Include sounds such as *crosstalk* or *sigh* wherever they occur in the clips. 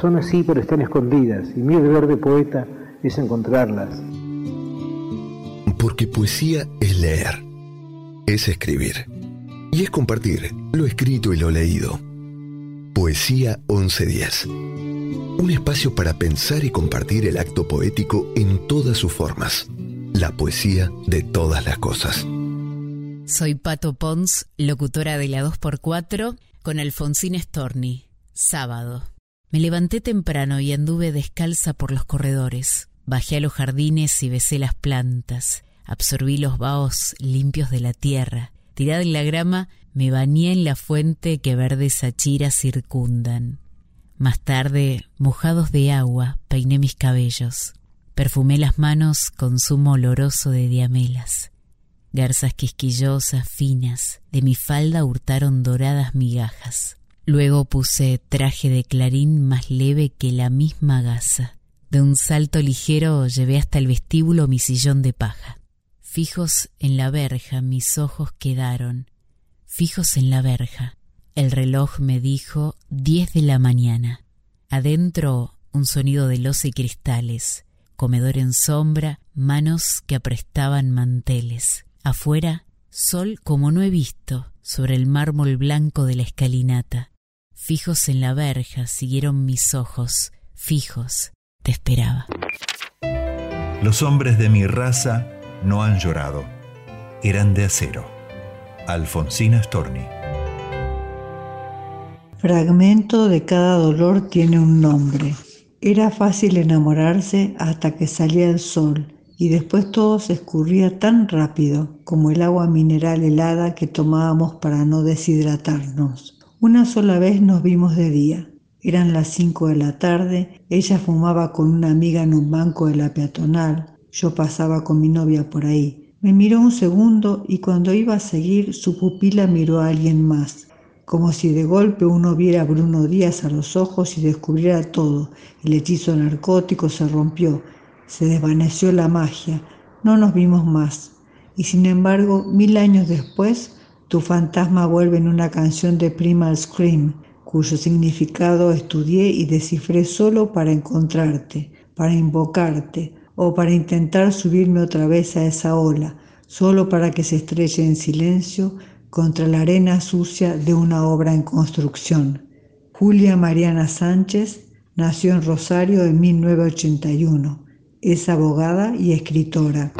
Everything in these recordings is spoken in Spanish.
Son así, pero están escondidas, y mi deber de poeta es encontrarlas. Porque poesía es leer, es escribir, y es compartir lo escrito y lo leído. Poesía 1110. Un espacio para pensar y compartir el acto poético en todas sus formas. La poesía de todas las cosas. Soy Pato Pons, locutora de la 2x4, con Alfonsín Storni. Sábado. Me levanté temprano y anduve descalza por los corredores. Bajé a los jardines y besé las plantas. Absorbí los vaos limpios de la tierra. Tirada en la grama, me bañé en la fuente que verdes achiras circundan. Más tarde, mojados de agua, peiné mis cabellos. Perfumé las manos con zumo oloroso de diamelas. Garzas quisquillosas, finas, de mi falda hurtaron doradas migajas. Luego puse traje de clarín más leve que la misma gasa. De un salto ligero llevé hasta el vestíbulo mi sillón de paja. Fijos en la verja mis ojos quedaron, fijos en la verja. El reloj me dijo diez de la mañana. Adentro un sonido de loza y cristales, comedor en sombra, manos que aprestaban manteles. Afuera, sol como no he visto, sobre el mármol blanco de la escalinata. Fijos en la verja siguieron mis ojos, fijos, te esperaba. Los hombres de mi raza no han llorado, eran de acero. Alfonsina Storni. Fragmento de cada dolor tiene un nombre. Era fácil enamorarse hasta que salía el sol y después todo se escurría tan rápido como el agua mineral helada que tomábamos para no deshidratarnos. Una sola vez nos vimos de día. Eran las cinco de la tarde, ella fumaba con una amiga en un banco de la peatonal, yo pasaba con mi novia por ahí. Me miró un segundo y cuando iba a seguir su pupila miró a alguien más, como si de golpe uno viera a Bruno Díaz a los ojos y descubriera todo. El hechizo narcótico se rompió, se desvaneció la magia, no nos vimos más. Y sin embargo, mil años después, tu fantasma vuelve en una canción de Primal Scream, cuyo significado estudié y descifré solo para encontrarte, para invocarte o para intentar subirme otra vez a esa ola, solo para que se estrelle en silencio contra la arena sucia de una obra en construcción. Julia Mariana Sánchez nació en Rosario en 1981. Es abogada y escritora.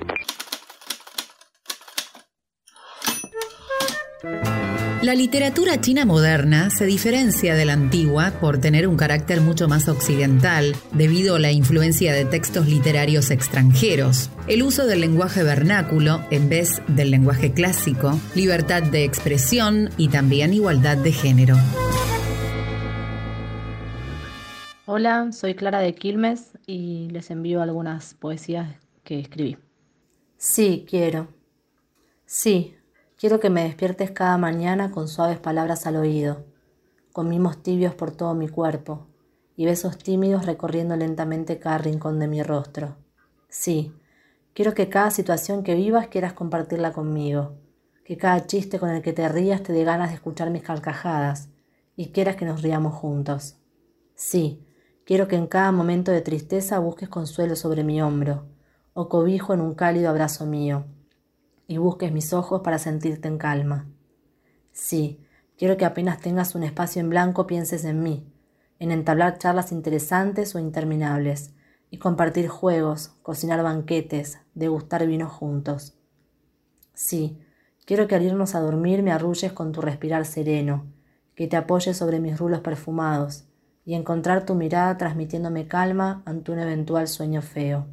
La literatura china moderna se diferencia de la antigua por tener un carácter mucho más occidental debido a la influencia de textos literarios extranjeros, el uso del lenguaje vernáculo en vez del lenguaje clásico, libertad de expresión y también igualdad de género. Hola, soy Clara de Quilmes y les envío algunas poesías que escribí. Sí, quiero. Sí, Quiero que me despiertes cada mañana con suaves palabras al oído, con mimos tibios por todo mi cuerpo y besos tímidos recorriendo lentamente cada rincón de mi rostro. Sí, quiero que cada situación que vivas quieras compartirla conmigo, que cada chiste con el que te rías te dé ganas de escuchar mis carcajadas y quieras que nos riamos juntos. Sí, quiero que en cada momento de tristeza busques consuelo sobre mi hombro o cobijo en un cálido abrazo mío y busques mis ojos para sentirte en calma. Sí, quiero que apenas tengas un espacio en blanco pienses en mí, en entablar charlas interesantes o interminables, y compartir juegos, cocinar banquetes, degustar vinos juntos. Sí, quiero que al irnos a dormir me arrulles con tu respirar sereno, que te apoyes sobre mis rulos perfumados, y encontrar tu mirada transmitiéndome calma ante un eventual sueño feo.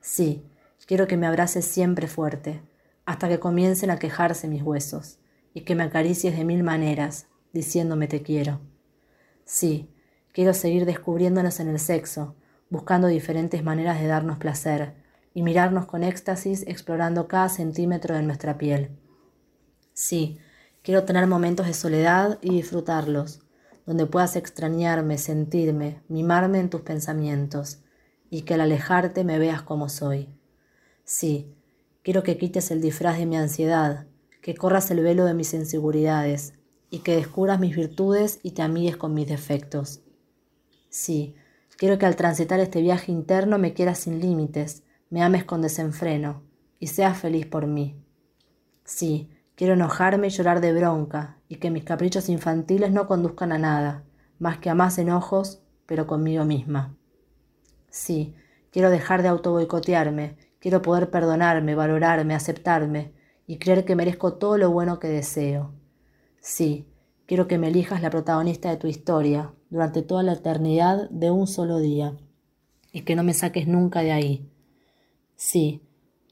Sí, quiero que me abraces siempre fuerte, hasta que comiencen a quejarse mis huesos, y que me acaricies de mil maneras, diciéndome te quiero. Sí, quiero seguir descubriéndonos en el sexo, buscando diferentes maneras de darnos placer, y mirarnos con éxtasis explorando cada centímetro de nuestra piel. Sí, quiero tener momentos de soledad y disfrutarlos, donde puedas extrañarme, sentirme, mimarme en tus pensamientos, y que al alejarte me veas como soy. Sí, Quiero que quites el disfraz de mi ansiedad, que corras el velo de mis inseguridades y que descubras mis virtudes y te amigues con mis defectos. Sí, quiero que al transitar este viaje interno me quieras sin límites, me ames con desenfreno y seas feliz por mí. Sí, quiero enojarme y llorar de bronca y que mis caprichos infantiles no conduzcan a nada, más que a más enojos, pero conmigo misma. Sí, quiero dejar de autoboicotearme Quiero poder perdonarme, valorarme, aceptarme y creer que merezco todo lo bueno que deseo. Sí, quiero que me elijas la protagonista de tu historia durante toda la eternidad de un solo día y que no me saques nunca de ahí. Sí,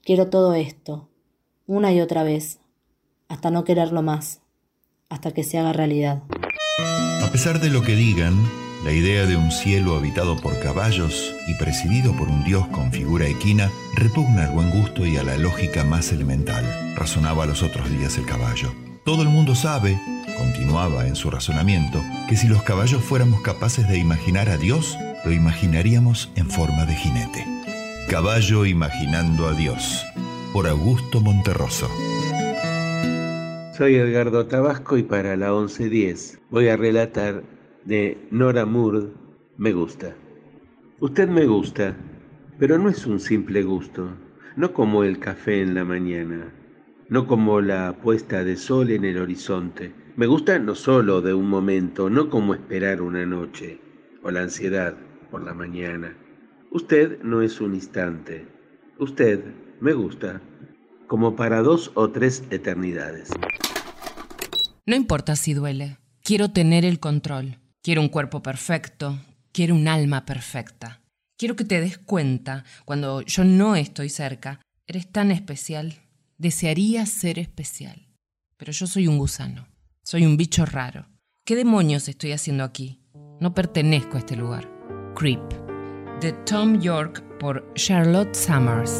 quiero todo esto, una y otra vez, hasta no quererlo más, hasta que se haga realidad. A pesar de lo que digan, la idea de un cielo habitado por caballos y presidido por un dios con figura equina repugna al buen gusto y a la lógica más elemental, razonaba los otros días el caballo. Todo el mundo sabe, continuaba en su razonamiento, que si los caballos fuéramos capaces de imaginar a Dios, lo imaginaríamos en forma de jinete. Caballo imaginando a Dios, por Augusto Monterroso. Soy Edgardo Tabasco y para la 1110 voy a relatar de Nora Moore, Me gusta. Usted me gusta, pero no es un simple gusto, no como el café en la mañana, no como la puesta de sol en el horizonte. Me gusta no solo de un momento, no como esperar una noche o la ansiedad por la mañana. Usted no es un instante. Usted me gusta como para dos o tres eternidades. No importa si duele. Quiero tener el control. Quiero un cuerpo perfecto, quiero un alma perfecta. Quiero que te des cuenta, cuando yo no estoy cerca, eres tan especial. Desearía ser especial. Pero yo soy un gusano, soy un bicho raro. ¿Qué demonios estoy haciendo aquí? No pertenezco a este lugar. Creep. De Tom York por Charlotte Summers.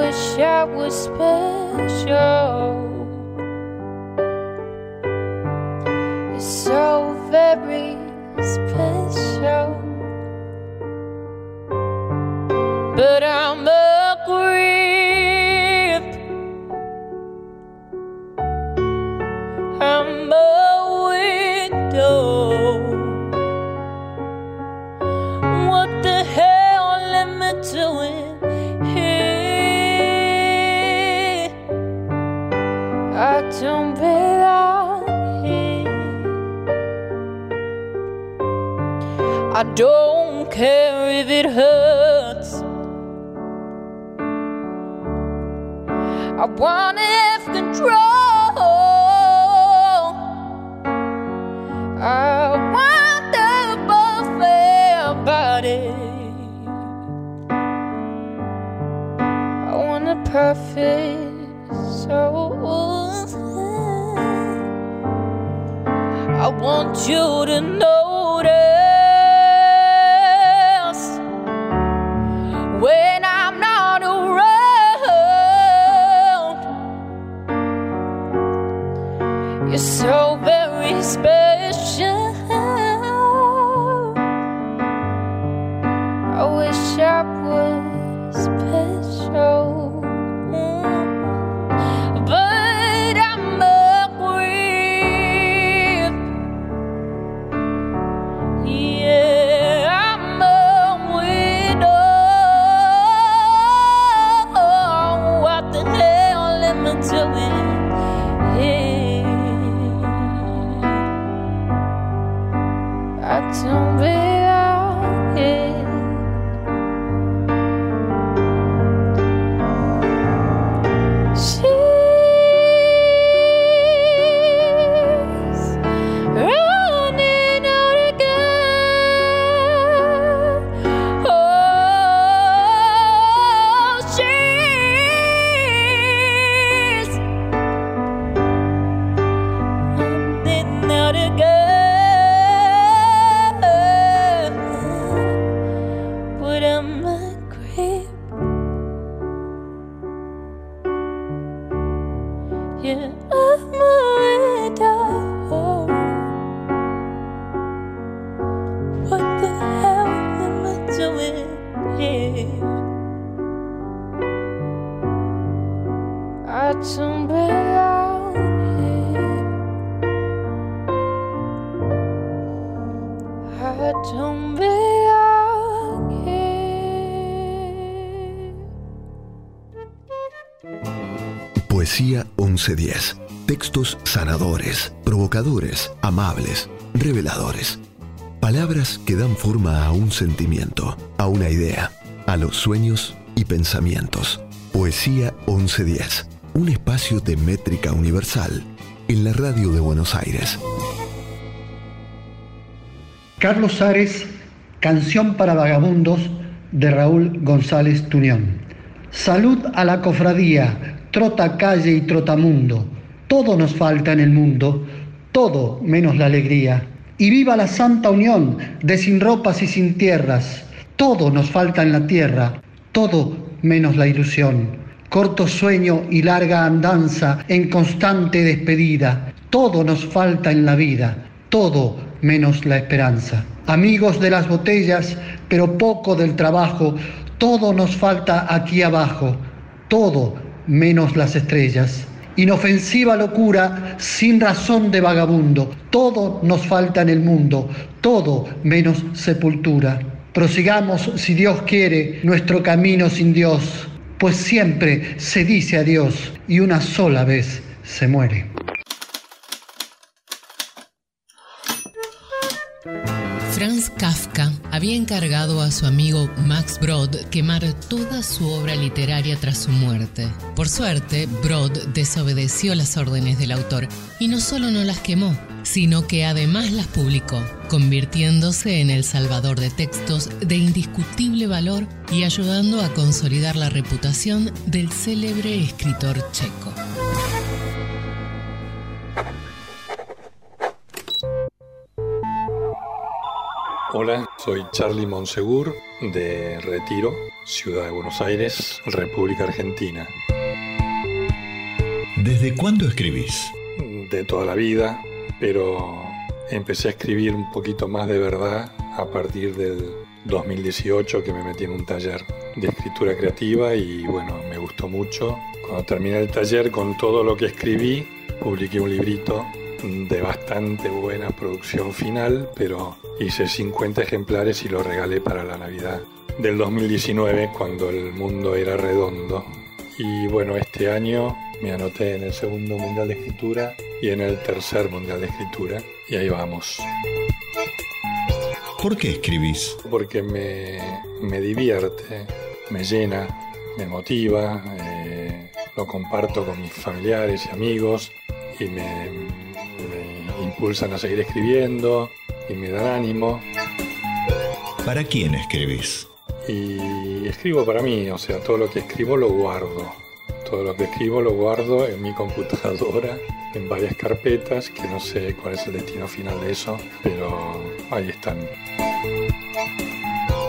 Wish I was special. It's so very special. But I'm a 14:10. Textos sanadores, provocadores, amables, reveladores. Palabras que dan forma a un sentimiento, a una idea, a los sueños y pensamientos. Poesía 1110, un espacio de métrica universal en la radio de Buenos Aires. Carlos Ares, Canción para Vagabundos de Raúl González Tuñón. Salud a la cofradía trota calle y trotamundo. Todo nos falta en el mundo, todo menos la alegría. Y viva la santa unión de sin ropas y sin tierras. Todo nos falta en la tierra, todo menos la ilusión. Corto sueño y larga andanza en constante despedida. Todo nos falta en la vida, todo menos la esperanza. Amigos de las botellas, pero poco del trabajo, todo nos falta aquí abajo, todo menos las estrellas. Inofensiva locura, sin razón de vagabundo, todo nos falta en el mundo, todo menos sepultura. Prosigamos, si Dios quiere, nuestro camino sin Dios, pues siempre se dice a Dios y una sola vez se muere. Franz Kafka había encargado a su amigo Max Brod quemar toda su obra literaria tras su muerte. Por suerte, Brod desobedeció las órdenes del autor y no solo no las quemó, sino que además las publicó, convirtiéndose en el salvador de textos de indiscutible valor y ayudando a consolidar la reputación del célebre escritor checo. Hola, soy Charlie Monsegur de Retiro, Ciudad de Buenos Aires, República Argentina. ¿Desde cuándo escribís? De toda la vida, pero empecé a escribir un poquito más de verdad a partir del 2018 que me metí en un taller de escritura creativa y bueno, me gustó mucho. Cuando terminé el taller con todo lo que escribí, publiqué un librito de bastante buena producción final, pero hice 50 ejemplares y lo regalé para la Navidad del 2019 cuando el mundo era redondo. Y bueno, este año me anoté en el segundo Mundial de Escritura y en el tercer Mundial de Escritura y ahí vamos. ¿Por qué escribís? Porque me, me divierte, me llena, me motiva, eh, lo comparto con mis familiares y amigos y me, me impulsan a seguir escribiendo y me dan ánimo. ¿Para quién escribís? Y escribo para mí, o sea, todo lo que escribo lo guardo. Todo lo que escribo lo guardo en mi computadora, *laughs* en varias carpetas, que no sé cuál es el destino final de eso, pero ahí están.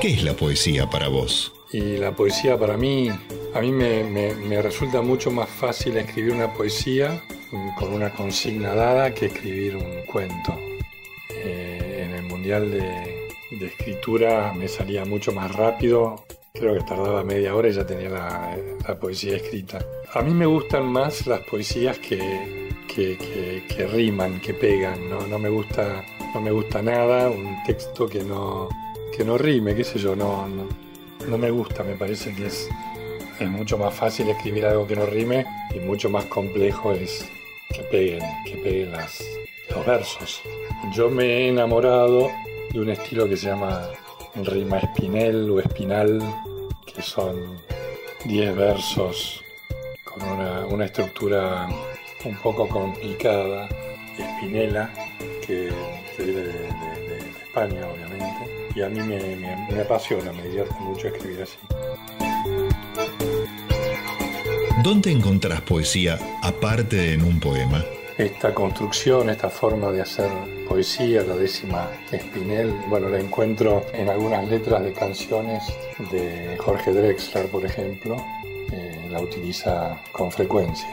¿Qué es la poesía para vos? Y la poesía para mí, a mí me, me, me resulta mucho más fácil escribir una poesía con una consigna dada que escribir un cuento. Eh, en el Mundial de, de, Escritura me salía mucho más rápido, creo que tardaba media hora y ya tenía la, la poesía escrita. A mí me gustan más las poesías que, que, que, que riman, que pegan, ¿no? No, me gusta, no me gusta nada un texto que no, que no rime, qué sé yo, no, no, no me gusta, me parece que es, mucho más fácil escribir algo que no rime y mucho más complejo es que peguen, que peguen las, los versos. Yo me he enamorado de un estilo que se llama rima espinel o espinal, que son 10 versos con una, estructura un poco complicada, espinela, que, que viene de, de, España, obviamente. Y a mí me, me, me apasiona, me divierte mucho escribir así. ¿Dónde encontrás poesía aparte de en un poema? Esta construcción, esta forma de hacer poesía, la décima Espinel, bueno, la encuentro en algunas letras de canciones de Jorge Drexler, por ejemplo, eh, la utiliza con frecuencia.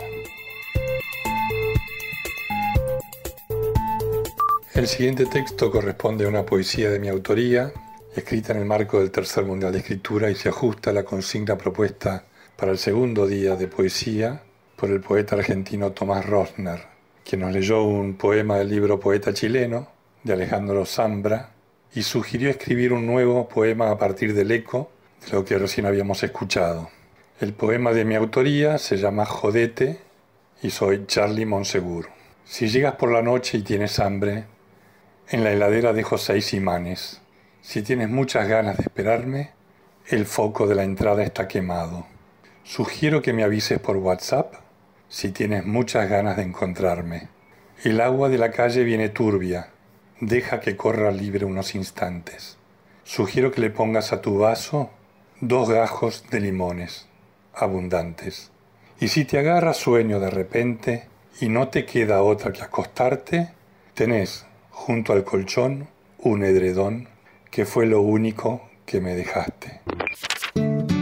El siguiente texto corresponde a una poesía de mi autoría, escrita en el marco del Tercer Mundial de Escritura y se ajusta a la consigna propuesta para el segundo día de poesía por el poeta argentino Tomás Rosner, quien nos leyó un poema del libro Poeta chileno de Alejandro Zambra y sugirió escribir un nuevo poema a partir del eco de lo que recién habíamos escuchado. El poema de mi autoría se llama Jodete y soy Charlie Monsegur. Si llegas por la noche y tienes hambre, en la heladera dejo seis imanes. Si tienes muchas ganas de esperarme, el foco de la entrada está quemado. Sugiero que me avises por WhatsApp si tienes muchas ganas de encontrarme. El agua de la calle viene turbia. Deja que corra libre unos instantes. Sugiero que le pongas a tu vaso dos gajos de limones, abundantes. Y si te agarra sueño de repente y no te queda otra que acostarte, tenés junto al colchón un edredón que fue lo único que me dejaste.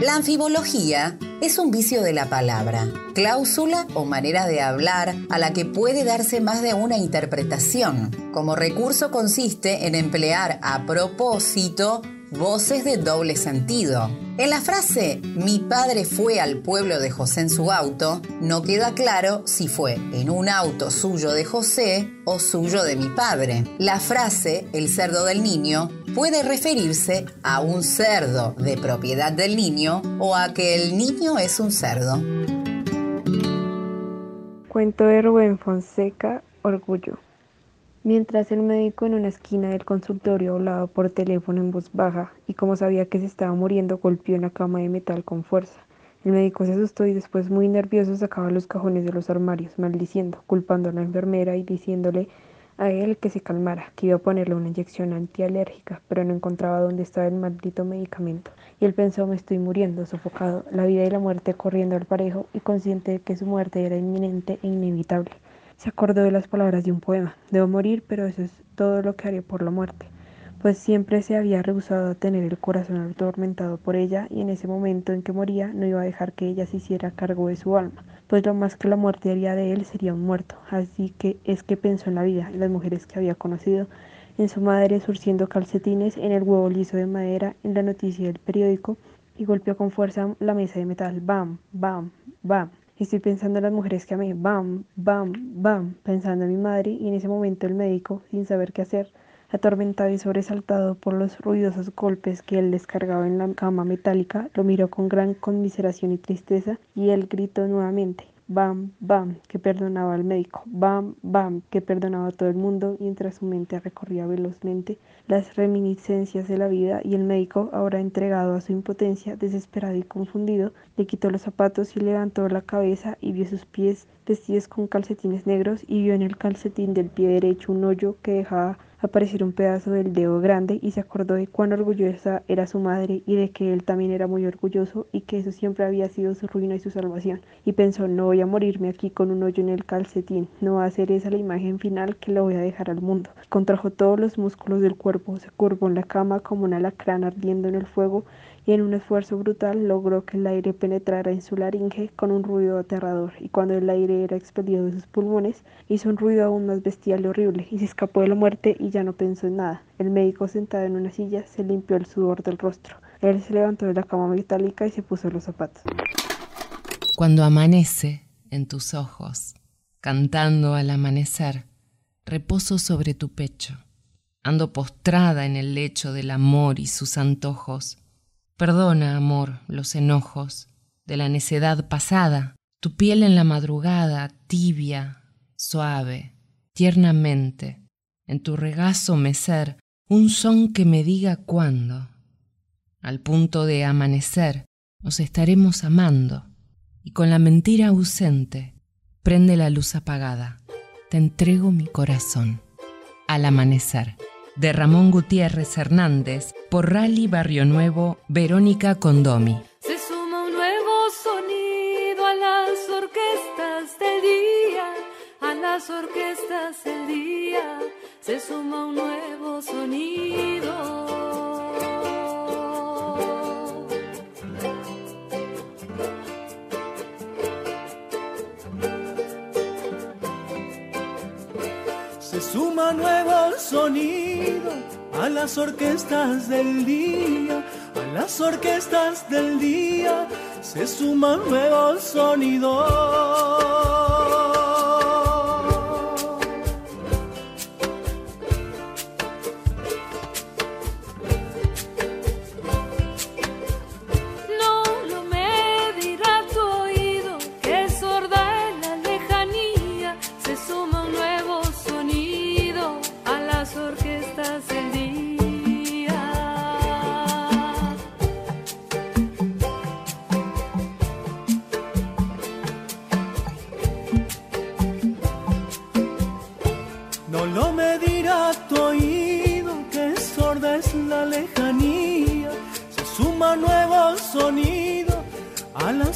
La anfibología es un vicio de la palabra, cláusula o manera de hablar a la que puede darse más de una interpretación. Como recurso consiste en emplear a propósito voces de doble sentido. En la frase Mi padre fue al pueblo de José en su auto, no queda claro si fue en un auto suyo de José o suyo de mi padre. La frase El cerdo del niño puede referirse a un cerdo de propiedad del niño o a que el niño es un cerdo. Cuento de Rubén Fonseca, Orgullo. Mientras el médico en una esquina del consultorio hablaba por teléfono en voz baja y como sabía que se estaba muriendo golpeó en la cama de metal con fuerza. El médico se asustó y después muy nervioso sacaba los cajones de los armarios, maldiciendo, culpando a la enfermera y diciéndole a él que se calmara, que iba a ponerle una inyección antialérgica, pero no encontraba dónde estaba el maldito medicamento. Y él pensó, me estoy muriendo, sofocado, la vida y la muerte corriendo al parejo y consciente de que su muerte era inminente e inevitable. Se acordó de las palabras de un poema, debo morir, pero eso es todo lo que haré por la muerte pues siempre se había rehusado a tener el corazón atormentado por ella y en ese momento en que moría no iba a dejar que ella se hiciera cargo de su alma, pues lo más que la muerte haría de él sería un muerto. Así que es que pensó en la vida, en las mujeres que había conocido, en su madre surciendo calcetines, en el huevo liso de madera, en la noticia del periódico, y golpeó con fuerza la mesa de metal. Bam, bam, bam. Estoy pensando en las mujeres que amé. Bam, bam, bam. Pensando en mi madre y en ese momento el médico, sin saber qué hacer, Atormentado y sobresaltado por los ruidosos golpes que él descargaba en la cama metálica, lo miró con gran conmiseración y tristeza, y él gritó nuevamente bam, bam, que perdonaba al médico, bam, bam, que perdonaba a todo el mundo, mientras su mente recorría velozmente las reminiscencias de la vida y el médico, ahora entregado a su impotencia, desesperado y confundido, le quitó los zapatos y levantó la cabeza y vio sus pies vestidos con calcetines negros y vio en el calcetín del pie derecho un hoyo que dejaba aparecer un pedazo del dedo grande y se acordó de cuán orgullosa era su madre y de que él también era muy orgulloso y que eso siempre había sido su ruina y su salvación. Y pensó, no voy a morirme aquí con un hoyo en el calcetín, no va a ser esa la imagen final que lo voy a dejar al mundo. Contrajo todos los músculos del cuerpo, se curvó en la cama como un alacrán ardiendo en el fuego y en un esfuerzo brutal logró que el aire penetrara en su laringe con un ruido aterrador, y cuando el aire era expelido de sus pulmones, hizo un ruido aún más bestial y horrible, y se escapó de la muerte y ya no pensó en nada. El médico sentado en una silla se limpió el sudor del rostro. Él se levantó de la cama metálica y se puso los zapatos. Cuando amanece en tus ojos, cantando al amanecer, reposo sobre tu pecho. Ando postrada en el lecho del amor y sus antojos Perdona, amor, los enojos de la necedad pasada, tu piel en la madrugada, tibia, suave, tiernamente, en tu regazo mecer, un son que me diga cuándo. Al punto de amanecer, nos estaremos amando, y con la mentira ausente, prende la luz apagada, te entrego mi corazón. Al amanecer de Ramón Gutiérrez Hernández por Rally Barrio Nuevo, Verónica Condomi. Se suma un nuevo sonido a las orquestas del día, a las orquestas del día, se suma un nuevo sonido. Se suma nuevo sonido a las orquestas del día, a las orquestas del día, se suma nuevo sonido.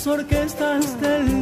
Orquestas del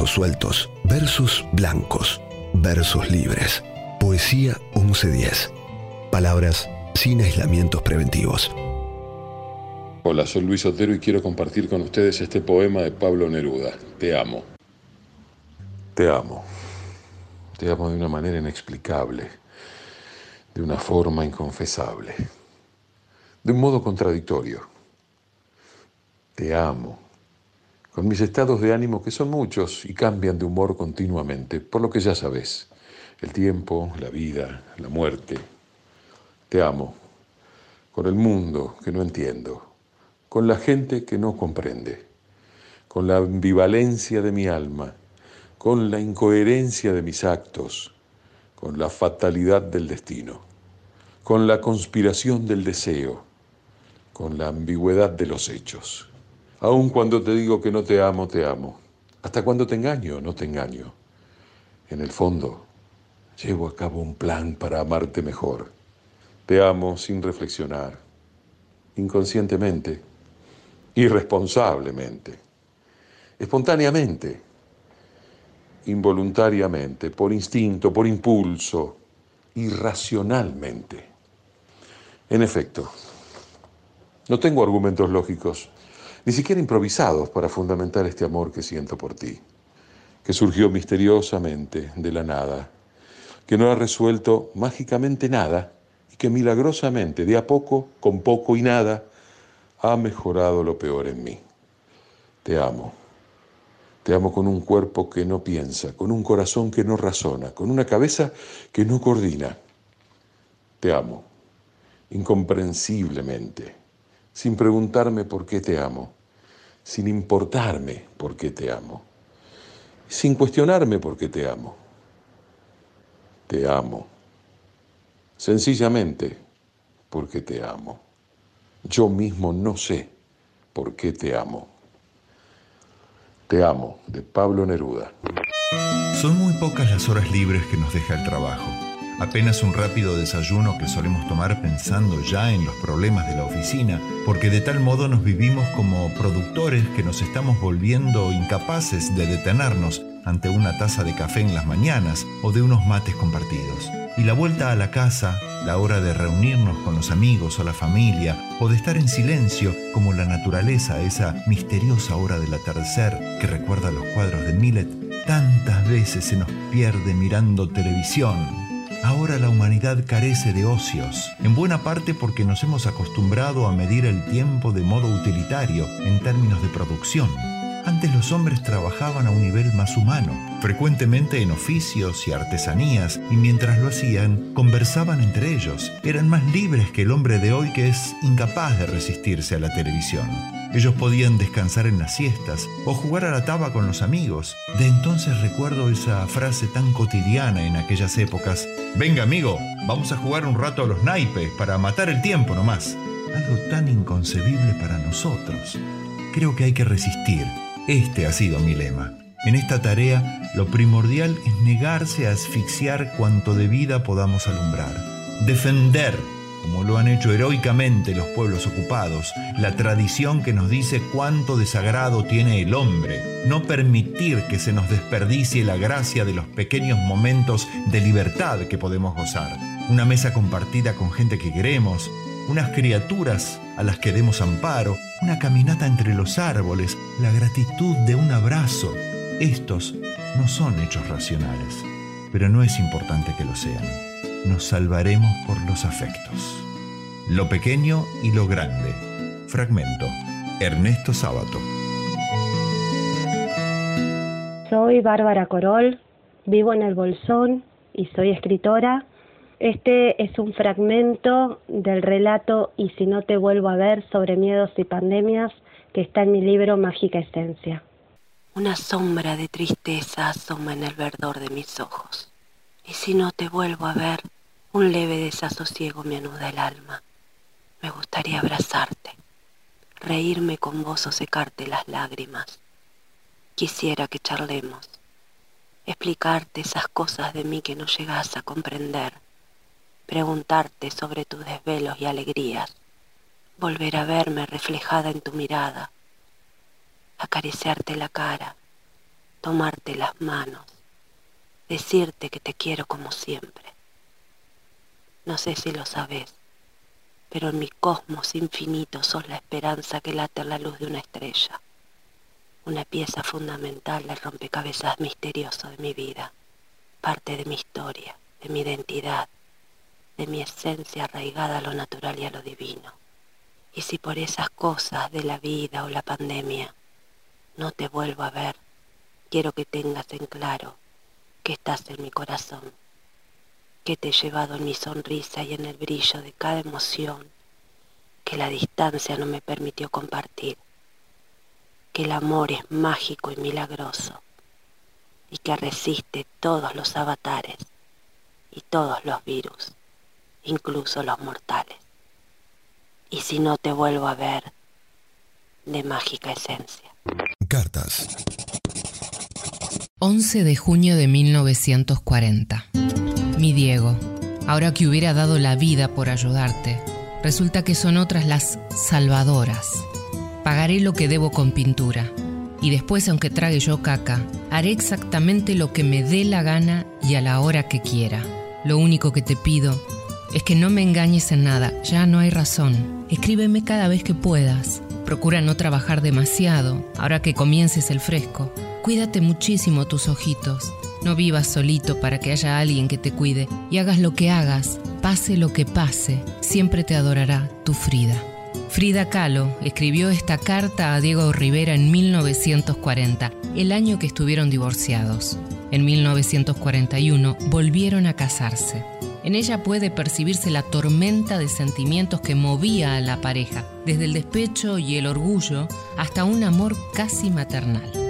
versos sueltos, versos blancos, versos libres. Poesía 1110. Palabras sin aislamientos preventivos. Hola, soy Luis Otero y quiero compartir con ustedes este poema de Pablo Neruda. Te amo. Te amo. Te amo de una manera inexplicable, de una forma inconfesable, de un modo contradictorio. Te amo. Con mis estados de ánimo que son muchos y cambian de humor continuamente, por lo que ya sabes, el tiempo, la vida, la muerte. Te amo. Con el mundo que no entiendo, con la gente que no comprende, con la ambivalencia de mi alma, con la incoherencia de mis actos, con la fatalidad del destino, con la conspiración del deseo, con la ambigüedad de los hechos. Aun cuando te digo que no te amo, te amo. Hasta cuando te engaño, no te engaño. En el fondo, llevo a cabo un plan para amarte mejor. Te amo sin reflexionar, inconscientemente, irresponsablemente, espontáneamente, involuntariamente, por instinto, por impulso, irracionalmente. En efecto, no tengo argumentos lógicos, ni siquiera improvisados para fundamentar este amor que siento por ti, que surgió misteriosamente de la nada, que no ha resuelto mágicamente nada y que milagrosamente, de a poco, con poco y nada, ha mejorado lo peor en mí. Te amo. Te amo con un cuerpo que no piensa, con un corazón que no razona, con una cabeza que no coordina. Te amo, incomprensiblemente, sin preguntarme por qué te amo, sin importarme por qué te amo. sin cuestionarme por qué te amo. Te amo. Sencillamente porque te amo. Yo mismo no sé por qué te amo. Te amo, de Pablo Neruda. Son muy pocas las horas libres que nos deja el trabajo. Apenas un rápido desayuno que solemos tomar pensando ya en los problemas de la oficina, porque de tal modo nos vivimos como productores que nos estamos volviendo incapaces de detenernos ante una taza de café en las mañanas o de unos mates compartidos. Y la vuelta a la casa, la hora de reunirnos con los amigos o la familia, o de estar en silencio como la naturaleza, esa misteriosa hora del atardecer que recuerda los cuadros de Millet, tantas veces se nos pierde mirando televisión, Ahora la humanidad carece de ocios, en buena parte porque nos hemos acostumbrado a medir el tiempo de modo utilitario en términos de producción. Antes los hombres trabajaban a un nivel más humano, frecuentemente en oficios y artesanías, y mientras lo hacían, conversaban entre ellos. Eran más libres que el hombre de hoy que es incapaz de resistirse a la televisión. Ellos podían descansar en las siestas o jugar a la taba con los amigos. De entonces recuerdo esa frase tan cotidiana en aquellas épocas. Venga amigo, vamos a jugar un rato a los naipes para matar el tiempo nomás. Algo tan inconcebible para nosotros. Creo que hay que resistir este ha sido mi lema. En esta tarea, lo primordial es negarse a asfixiar cuanto de vida podamos alumbrar. Defender, como lo han hecho heroicamente los pueblos ocupados, la tradición que nos dice cuánto desagrado tiene el hombre. No permitir que se nos desperdicie la gracia de los pequeños momentos de libertad que podemos gozar. Una mesa compartida con gente que queremos, unas criaturas a las que demos amparo, una caminata entre los árboles, la gratitud de un abrazo. Estos no son hechos racionales, pero no es importante que lo sean. Nos salvaremos por los afectos. Lo pequeño y lo grande. Fragmento. Ernesto Sábato. Soy Bárbara Corol, vivo en el Bolsón y soy escritora este es un fragmento del relato Y si no te vuelvo a ver sobre miedos y pandemias que está en mi libro Mágica Esencia. Una sombra de tristeza asoma en el verdor de mis ojos. Y si no te vuelvo a ver, un leve desasosiego me anuda el alma. Me gustaría abrazarte, reírme con vos o secarte las lágrimas. Quisiera que charlemos, explicarte esas cosas de mí que no llegas a comprender preguntarte sobre tus desvelos y alegrías, volver a verme reflejada en tu mirada, acariciarte la cara, tomarte las manos, decirte que te quiero como siempre. No sé si lo sabes, pero en mi cosmos infinito sos la esperanza que late a la luz de una estrella, una pieza fundamental del rompecabezas misterioso de mi vida, parte de mi historia, de mi identidad, de mi esencia arraigada a lo natural y a lo divino. Y si por esas cosas de la vida o la pandemia no te vuelvo a ver, quiero que tengas en claro que estás en mi corazón, que te he llevado en mi sonrisa y en el brillo de cada emoción que la distancia no me permitió compartir, que el amor es mágico y milagroso y que resiste todos los avatares y todos los virus incluso los mortales. Y si no te vuelvo a ver, de mágica esencia. Cartas. 11 de junio de 1940. Mi Diego, ahora que hubiera dado la vida por ayudarte, resulta que son otras las salvadoras. Pagaré lo que debo con pintura. Y después, aunque trague yo caca, haré exactamente lo que me dé la gana y a la hora que quiera. Lo único que te pido es que no me engañes en nada, ya no hay razón. Escríbeme cada vez que puedas. Procura no trabajar demasiado, ahora que comiences el fresco. Cuídate muchísimo tus ojitos. No vivas solito para que haya alguien que te cuide y hagas lo que hagas, pase lo que pase, siempre te adorará tu Frida. Frida Kahlo escribió esta carta a Diego Rivera en 1940, el año que estuvieron divorciados. En 1941 volvieron a casarse. En ella puede percibirse la tormenta de sentimientos que movía a la pareja, desde el despecho y el orgullo hasta un amor casi maternal.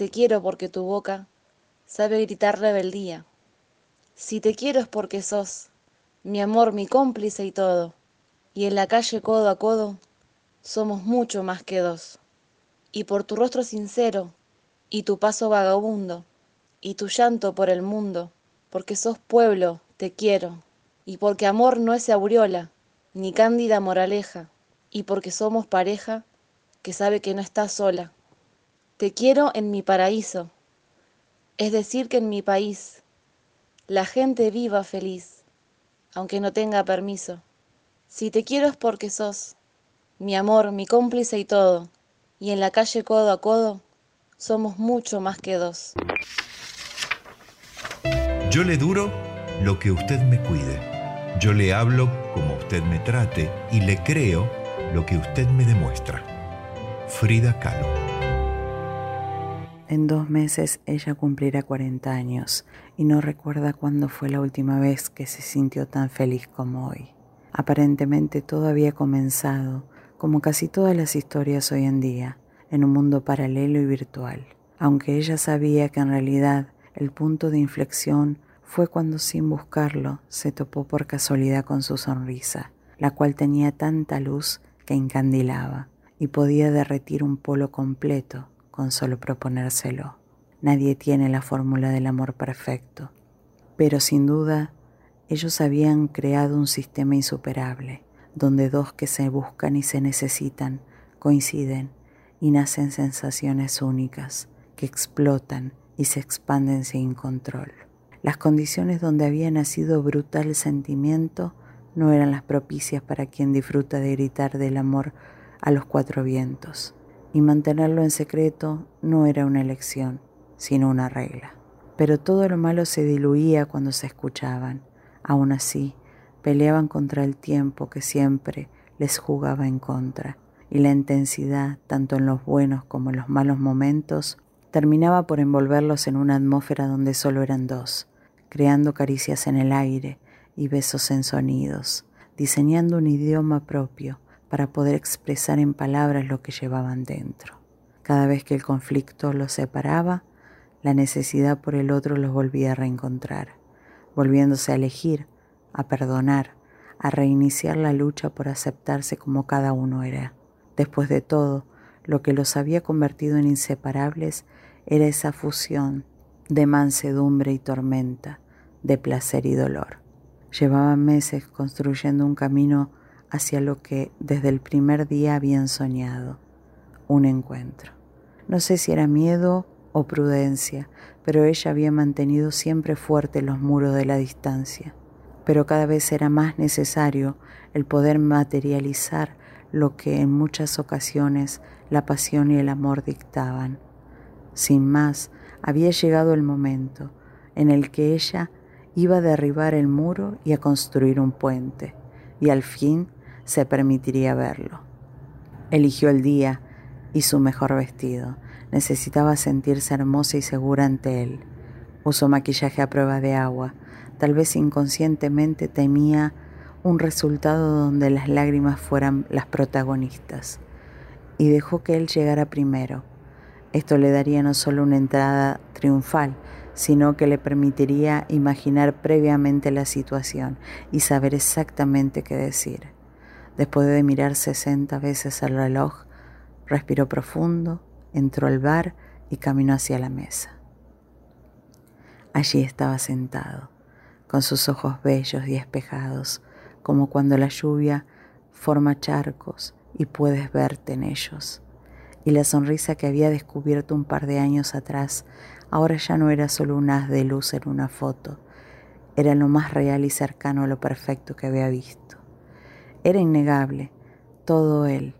Te quiero porque tu boca sabe gritar rebeldía. Si te quiero es porque sos mi amor, mi cómplice y todo. Y en la calle codo a codo somos mucho más que dos. Y por tu rostro sincero, y tu paso vagabundo, y tu llanto por el mundo, porque sos pueblo, te quiero, y porque amor no es aureola, ni cándida moraleja, y porque somos pareja que sabe que no está sola. Te quiero en mi paraíso, es decir que en mi país la gente viva feliz, aunque no tenga permiso. Si te quiero es porque sos mi amor, mi cómplice y todo, y en la calle codo a codo somos mucho más que dos. Yo le duro lo que usted me cuide. Yo le hablo como usted me trate y le creo lo que usted me demuestra. Frida Kahlo. En dos meses ella cumplirá 40 años y no recuerda cuándo fue la última vez que se sintió tan feliz como hoy. Aparentemente todo había comenzado, como casi todas las historias hoy en día, en un mundo paralelo y virtual, aunque ella sabía que en realidad el punto de inflexión fue cuando sin buscarlo se topó por casualidad con su sonrisa, la cual tenía tanta luz que encandilaba y podía derretir un polo completo con solo proponérselo. Nadie tiene la fórmula del amor perfecto, pero sin duda ellos habían creado un sistema insuperable, donde dos que se buscan y se necesitan coinciden y nacen sensaciones únicas que explotan y se expanden sin control. Las condiciones donde había nacido brutal sentimiento no eran las propicias para quien disfruta de gritar del amor a los cuatro vientos, y mantenerlo en secreto no era una elección, sino una regla. Pero todo lo malo se diluía cuando se escuchaban. Aún así, peleaban contra el tiempo que siempre les jugaba en contra, y la intensidad, tanto en los buenos como en los malos momentos, terminaba por envolverlos en una atmósfera donde solo eran dos, creando caricias en el aire y besos en sonidos, diseñando un idioma propio para poder expresar en palabras lo que llevaban dentro. Cada vez que el conflicto los separaba, la necesidad por el otro los volvía a reencontrar, volviéndose a elegir, a perdonar, a reiniciar la lucha por aceptarse como cada uno era. Después de todo, lo que los había convertido en inseparables era esa fusión de mansedumbre y tormenta, de placer y dolor. Llevaban meses construyendo un camino hacia lo que desde el primer día habían soñado, un encuentro. No sé si era miedo o prudencia, pero ella había mantenido siempre fuertes los muros de la distancia. Pero cada vez era más necesario el poder materializar lo que en muchas ocasiones la pasión y el amor dictaban. Sin más, había llegado el momento en el que ella iba a derribar el muro y a construir un puente, y al fin se permitiría verlo. Eligió el día y su mejor vestido. Necesitaba sentirse hermosa y segura ante él. Usó maquillaje a prueba de agua. Tal vez inconscientemente temía un resultado donde las lágrimas fueran las protagonistas. Y dejó que él llegara primero, esto le daría no solo una entrada triunfal, sino que le permitiría imaginar previamente la situación y saber exactamente qué decir. Después de mirar 60 veces el reloj, respiró profundo, entró al bar y caminó hacia la mesa. Allí estaba sentado, con sus ojos bellos y espejados, como cuando la lluvia forma charcos y puedes verte en ellos y la sonrisa que había descubierto un par de años atrás ahora ya no era solo un haz de luz en una foto, era lo más real y cercano a lo perfecto que había visto. Era innegable, todo él,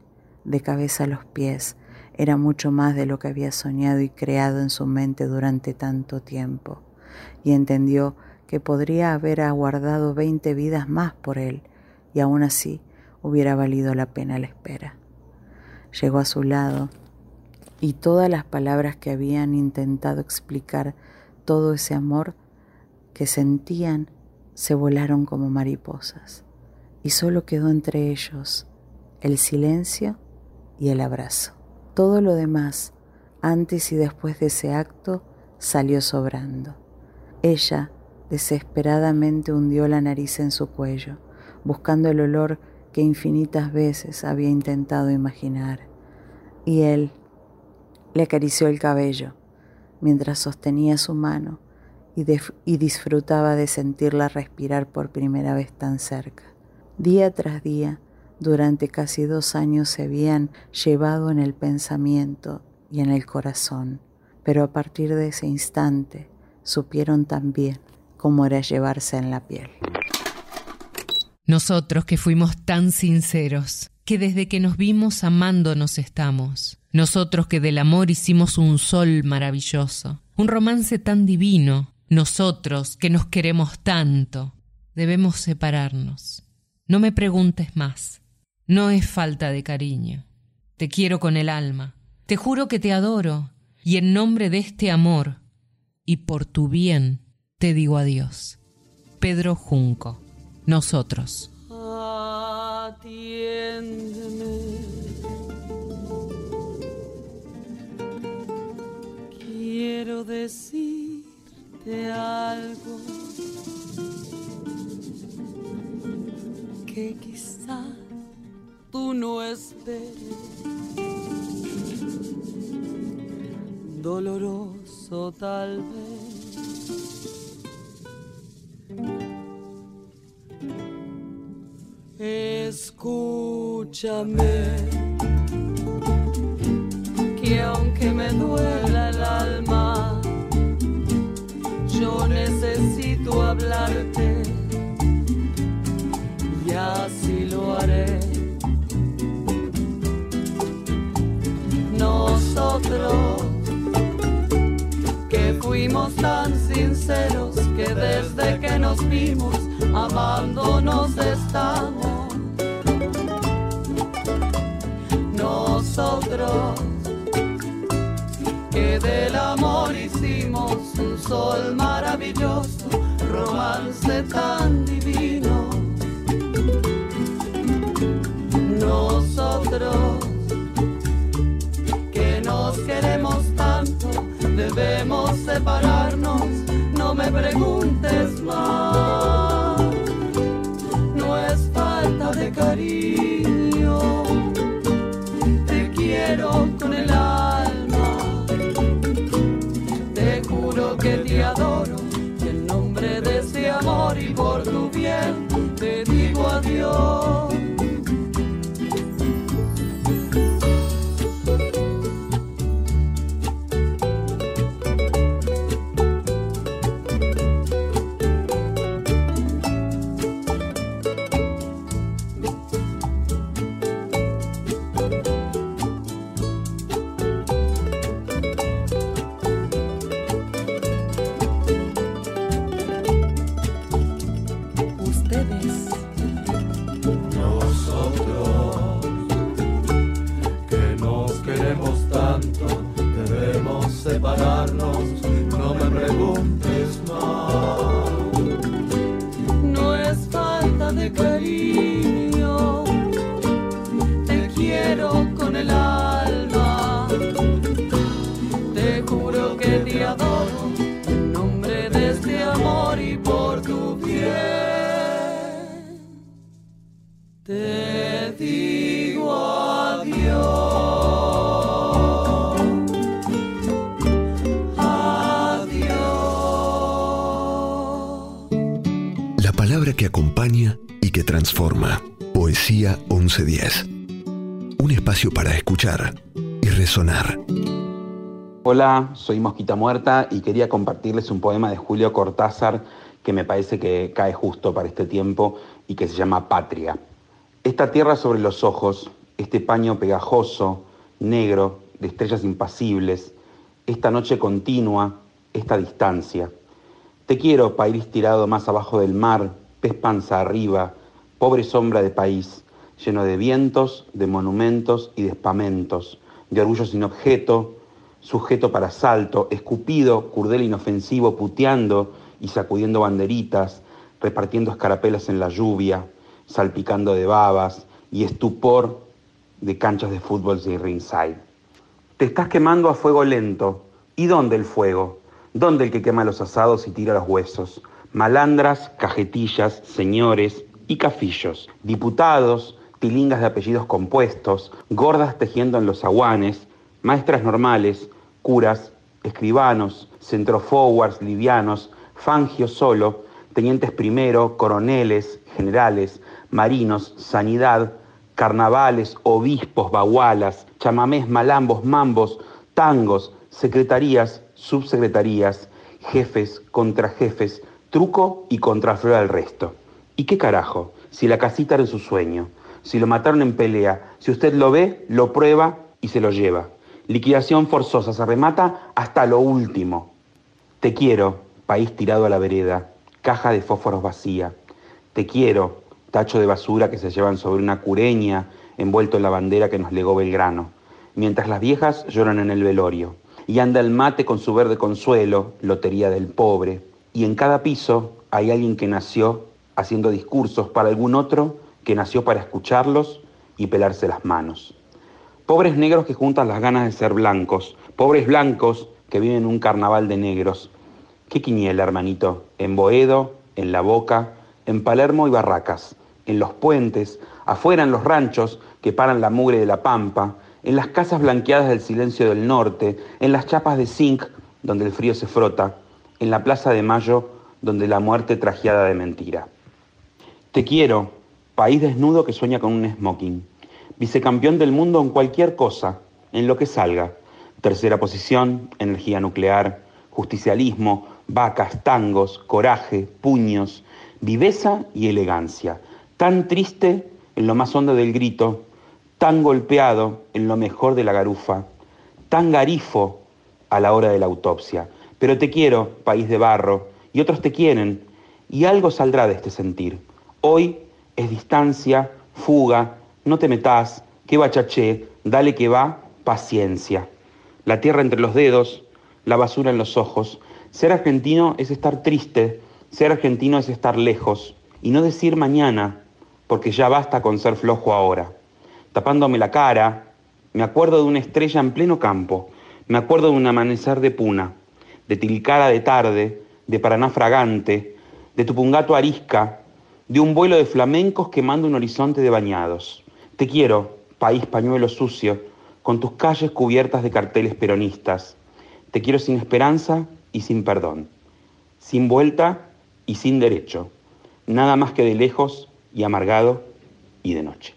de cabeza a los pies, era mucho más de lo que había soñado y creado en su mente durante tanto tiempo, y entendió que podría haber aguardado veinte vidas más por él, y aún así hubiera valido la pena la espera. Llegó a su lado, y todas las palabras que habían intentado explicar todo ese amor que sentían se volaron como mariposas, y solo quedó entre ellos el silencio y el abrazo. Todo lo demás, antes y después de ese acto, salió sobrando. Ella desesperadamente hundió la nariz en su cuello, buscando el olor que infinitas veces había intentado imaginar. Y él le acarició el cabello mientras sostenía su mano y, y, disfrutaba de sentirla respirar por primera vez tan cerca. Día tras día, durante casi dos años se habían llevado en el pensamiento y en el corazón, pero a partir de ese instante supieron también cómo era llevarse en la piel. Nosotros que fuimos tan sinceros, que desde que nos vimos amándonos estamos, nosotros que del amor hicimos un sol maravilloso, un romance tan divino, nosotros que nos queremos tanto, debemos separarnos. No me preguntes más. No es falta de cariño. Te quiero con el alma. Te juro que te adoro. Y en nombre de este amor y por tu bien te digo adiós. Pedro Junco. Nosotros. Atiéndeme. Quiero decirte algo que quizás tú no esperes. Doloroso tal vez. Escúchame, que aunque me duela el alma, yo necesito hablarte y así lo haré. Nosotros que fuimos tan sinceros que desde que nos vimos amándonos estamos. Nosotros que del amor hicimos un sol maravilloso, romance tan divino. Nosotros nos queremos tanto, debemos separarnos, no me preguntes más. No es falta de cariño, te quiero con el alma, te juro que te adoro, y en nombre de ese amor y por tu bien, te digo adiós. Y resonar. Hola, soy Mosquita Muerta y quería compartirles un poema de Julio Cortázar que me parece que cae justo para este tiempo y que se llama Patria. Esta tierra sobre los ojos, este paño pegajoso, negro, de estrellas impasibles, esta noche continua, esta distancia. Te quiero, país tirado más abajo del mar, pez panza arriba, pobre sombra de país, lleno de vientos, de monumentos y de espamentos, de orgullo sin objeto, sujeto para salto, escupido, curdel inofensivo, puteando y sacudiendo banderitas, repartiendo escarapelas en la lluvia, salpicando de babas y estupor de canchas de fútbol de ringside. Te estás quemando a fuego lento. ¿Y dónde el fuego? ¿Dónde el que quema los asados y tira los huesos? Malandras, cajetillas, señores y cafillos, diputados, tilingas de apellidos compuestos, gordas tejiendo en los aguanes, maestras normales, curas, escribanos, centroforwards livianos, fangios solo, tenientes primero, coroneles, generales, marinos, sanidad, carnavales, obispos, bagualas, chamamés, malambos, mambos, tangos, secretarías, subsecretarías, jefes, contrajefes, truco y contraflor al resto. ¿Y qué carajo? Si la casita era su sueño, si lo mataron en pelea, si usted lo ve, lo prueba y se lo lleva. Liquidación forzosa, se remata hasta lo último. Te quiero, país tirado a la vereda, caja de fósforos vacía. Te quiero, tacho de basura que se llevan sobre una cureña envuelto en la bandera que nos legó Belgrano, mientras las viejas lloran en el velorio. Y anda el mate con su verde consuelo, lotería del pobre. Y en cada piso hay alguien que nació haciendo discursos para algún otro que nació para escucharlos y pelarse las manos. Pobres negros que juntan las ganas de ser blancos, pobres blancos que viven en un carnaval de negros. ¿Qué quiniela, hermanito? En Boedo, en La Boca, en Palermo y Barracas, en los puentes, afuera en los ranchos que paran la mugre de la pampa, en las casas blanqueadas del silencio del norte, en las chapas de zinc donde el frío se frota, en la Plaza de Mayo donde la muerte trajeada de mentira. Te quiero, país desnudo que sueña con un smoking, vicecampeón del mundo en cualquier cosa, en lo que salga, tercera posición, energía nuclear, justicialismo, vacas, tangos, coraje, puños, viveza y elegancia, tan triste en lo más hondo del grito, tan golpeado en lo mejor de la garufa, tan garifo a la hora de la autopsia. Pero te quiero, país de barro, y otros te quieren, y algo saldrá de este sentir. Hoy es distancia, fuga, no te metas, que bachaché, dale que va, paciencia. La tierra entre los dedos, la basura en los ojos. Ser argentino es estar triste, ser argentino es estar lejos y no decir mañana, porque ya basta con ser flojo ahora. Tapándome la cara, me acuerdo de una estrella en pleno campo, me acuerdo de un amanecer de puna, de Tilcara de tarde, de Paraná fragante, de Tupungato arisca, de un vuelo de flamencos quemando un horizonte de bañados. Te quiero, país pañuelo sucio, con tus calles cubiertas de carteles peronistas. Te quiero sin esperanza y sin perdón, sin vuelta y sin derecho, nada más que de lejos y amargado y de noche.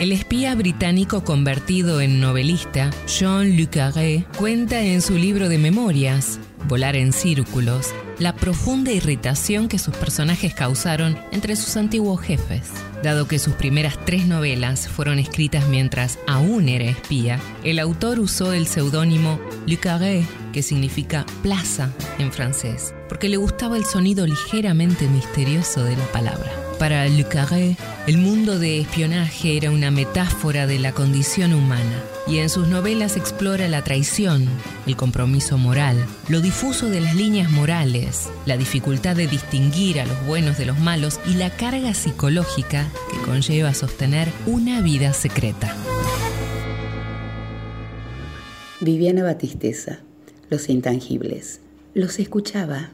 El espía británico convertido en novelista, Jean Le cuenta en su libro de memorias, Volar en Círculos, la profunda irritación que sus personajes causaron entre sus antiguos jefes. Dado que sus primeras tres novelas fueron escritas mientras aún era espía, el autor usó el seudónimo Le Carré, que significa plaza en francés, porque le gustaba el sonido ligeramente misterioso de la palabra. Para Le Carré, el mundo de espionaje era una metáfora de la condición humana, y en sus novelas explora la traición, el compromiso moral, lo difuso de las líneas morales, la dificultad de distinguir a los buenos de los malos y la carga psicológica que conlleva sostener una vida secreta. Viviana Batisteza, Los Intangibles. Los escuchaba,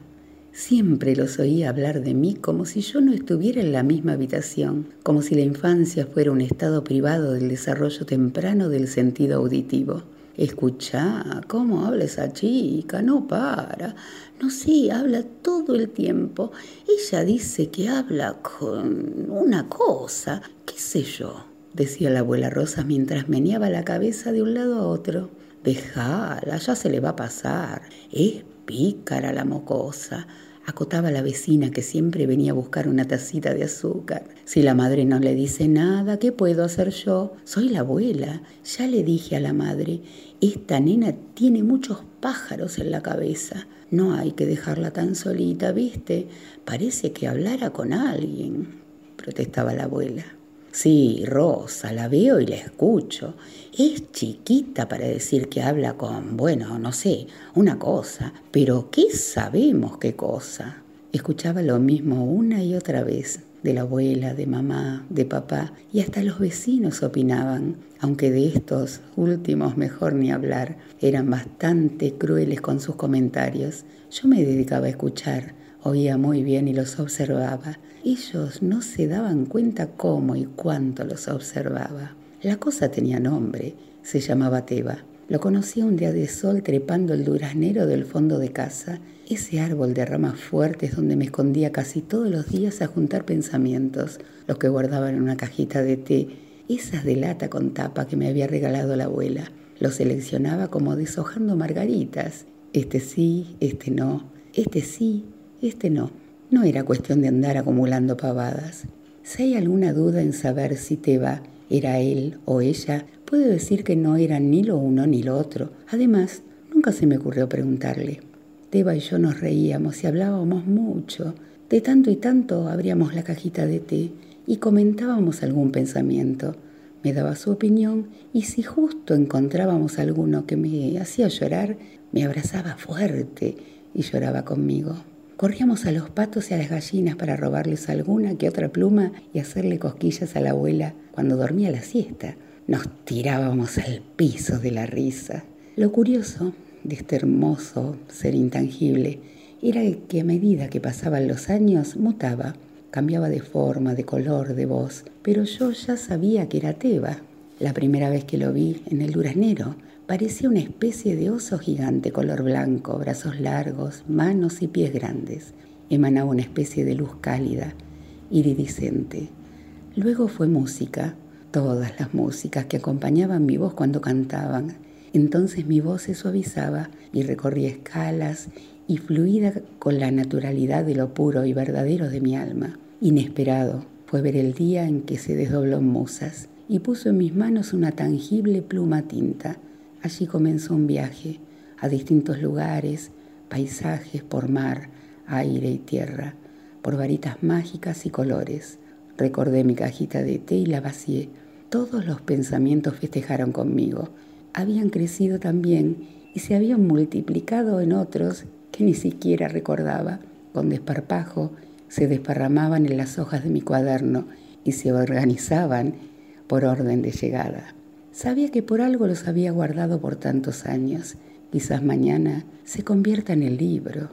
siempre los oía hablar de mí como si yo no estuviera en la misma habitación, como si la infancia fuera un estado privado del desarrollo temprano del sentido auditivo. Escucha, ¿cómo habla esa chica? No para. No sé, habla todo el tiempo. Ella dice que habla con una cosa, qué sé yo, decía la abuela Rosa mientras meneaba la cabeza de un lado a otro. Dejala, ya se le va a pasar. Es pícara la mocosa. Acotaba la vecina que siempre venía a buscar una tacita de azúcar. Si la madre no le dice nada, ¿qué puedo hacer yo? Soy la abuela. Ya le dije a la madre, esta nena tiene muchos pájaros en la cabeza. No hay que dejarla tan solita, ¿viste? Parece que hablara con alguien, protestaba la abuela. Sí, Rosa, la veo y la escucho. Es chiquita para decir que habla con, bueno, no sé, una cosa, pero ¿qué sabemos qué cosa? Escuchaba lo mismo una y otra vez, de la abuela, de mamá, de papá, y hasta los vecinos opinaban, aunque de estos últimos mejor ni hablar, eran bastante crueles con sus comentarios. Yo me dedicaba a escuchar, oía muy bien y los observaba. Ellos no se daban cuenta cómo y cuánto los observaba. La cosa tenía nombre, se llamaba Teba. Lo conocía un día de sol trepando el duraznero del fondo de casa, ese árbol de ramas fuertes donde me escondía casi todos los días a juntar pensamientos, los que guardaba en una cajita de té, esas de lata con tapa que me había regalado la abuela. Los seleccionaba como deshojando margaritas. Este sí, este no, este sí, este no. No era cuestión de andar acumulando pavadas. Si hay alguna duda en saber si Teba era él o ella, puedo decir que no era ni lo uno ni lo otro. Además, nunca se me ocurrió preguntarle. Teba y yo nos reíamos y hablábamos mucho. De tanto y tanto abríamos la cajita de té y comentábamos algún pensamiento. Me daba su opinión y si justo encontrábamos alguno que me hacía llorar, me abrazaba fuerte y lloraba conmigo. Corríamos a los patos y a las gallinas para robarles alguna que otra pluma y hacerle cosquillas a la abuela cuando dormía la siesta. Nos tirábamos al piso de la risa. Lo curioso de este hermoso ser intangible era que a medida que pasaban los años mutaba, cambiaba de forma, de color, de voz, pero yo ya sabía que era Teba. La primera vez que lo vi en el duraznero, Parecía una especie de oso gigante color blanco, brazos largos, manos y pies grandes. Emanaba una especie de luz cálida, iridiscente. Luego fue música, todas las músicas que acompañaban mi voz cuando cantaban. Entonces mi voz se suavizaba y recorría escalas y fluida con la naturalidad de lo puro y verdadero de mi alma. Inesperado fue ver el día en que se desdobló en musas y puso en mis manos una tangible pluma tinta Allí comenzó un viaje a distintos lugares, paisajes por mar, aire y tierra, por varitas mágicas y colores. Recordé mi cajita de té y la vacié. Todos los pensamientos festejaron conmigo. Habían crecido también y se habían multiplicado en otros que ni siquiera recordaba. Con desparpajo se desparramaban en las hojas de mi cuaderno y se organizaban por orden de llegada. Sabía que por algo los había guardado por tantos años. Quizás mañana se convierta en el libro.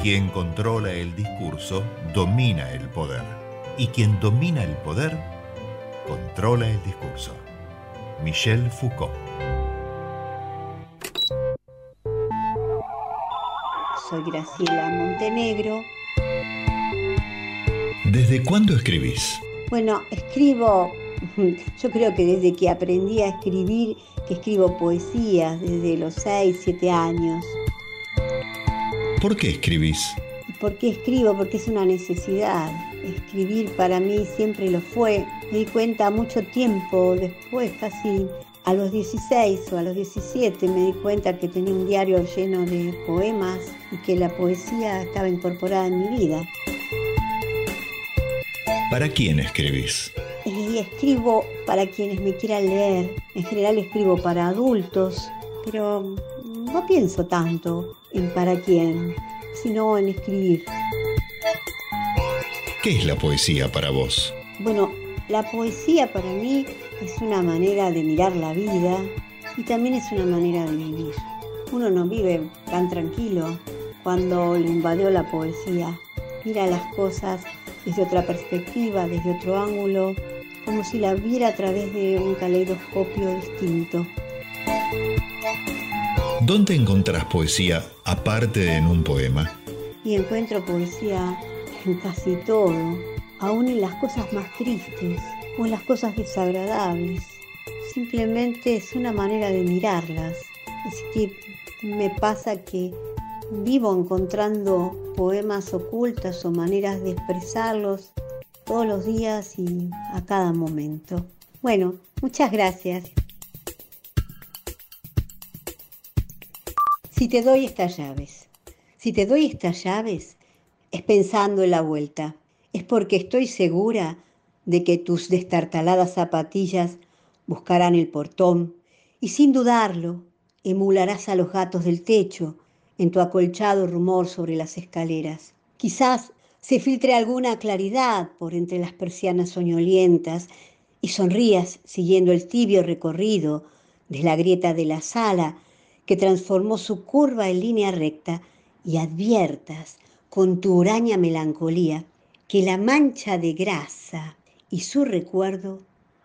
Quien controla el discurso domina el poder. Y quien domina el poder controla el discurso. Michel Foucault. Soy Graciela Montenegro. ¿Desde cuándo escribís? Bueno, escribo, *laughs* yo creo que desde que aprendí a escribir, que escribo poesías desde los 6, 7 años. ¿Por qué escribís? ¿Por qué escribo? Porque es una necesidad. Escribir para mí siempre lo fue. Me di cuenta mucho tiempo después, casi a los 16 o a los 17, me di cuenta que tenía un diario lleno de poemas y que la poesía estaba incorporada en mi vida. ¿Para quién escribís? Y escribo para quienes me quieran leer. En general escribo para adultos, pero no pienso tanto en para quién, sino en escribir. ¿Qué es la poesía para vos? Bueno, la poesía para mí es una manera de mirar la vida y también es una manera de vivir. Uno no vive tan tranquilo cuando le invadió la poesía. Mira las cosas desde otra perspectiva, desde otro ángulo, como si la viera a través de un caleidoscopio distinto. ¿Dónde encontrás poesía aparte de en un poema? Y encuentro poesía en casi todo, aún en las cosas más tristes o en las cosas desagradables. Simplemente es una manera de mirarlas. Así que me pasa que vivo encontrando poemas ocultos o maneras de expresarlos todos los días y a cada momento. Bueno, muchas gracias. Si te doy estas llaves, si te doy estas llaves, es pensando en la vuelta, es porque estoy segura de que tus destartaladas zapatillas buscarán el portón y sin dudarlo emularás a los gatos del techo en tu acolchado rumor sobre las escaleras. Quizás se filtre alguna claridad por entre las persianas soñolientas y sonrías siguiendo el tibio recorrido de la grieta de la sala que transformó su curva en línea recta y adviertas con tu huraña melancolía que la mancha de grasa y su recuerdo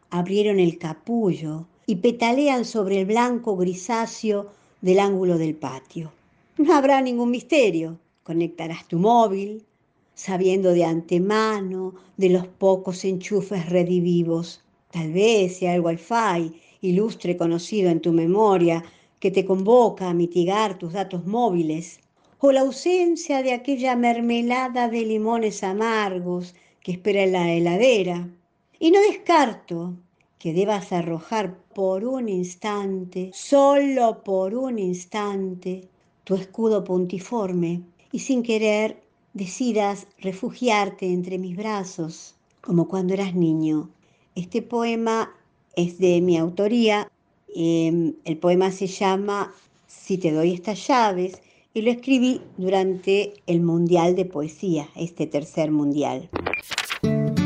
abrieron el capullo y petalean sobre el blanco grisáceo del ángulo del patio. No habrá ningún misterio. Conectarás tu móvil, sabiendo de antemano de los pocos enchufes redivivos. Tal vez sea el wifi, ilustre conocido en tu memoria, que te convoca a mitigar tus datos móviles, o la ausencia de aquella mermelada de limones amargos que espera en la heladera. Y no descarto que debas arrojar por un instante, solo por un instante, tu escudo puntiforme y sin querer decidas refugiarte entre mis brazos, como cuando eras niño. Este poema es de mi autoría. Em, el poema se llama Si te doy estas llaves y lo escribí durante el Mundial de Poesía, este tercer Mundial.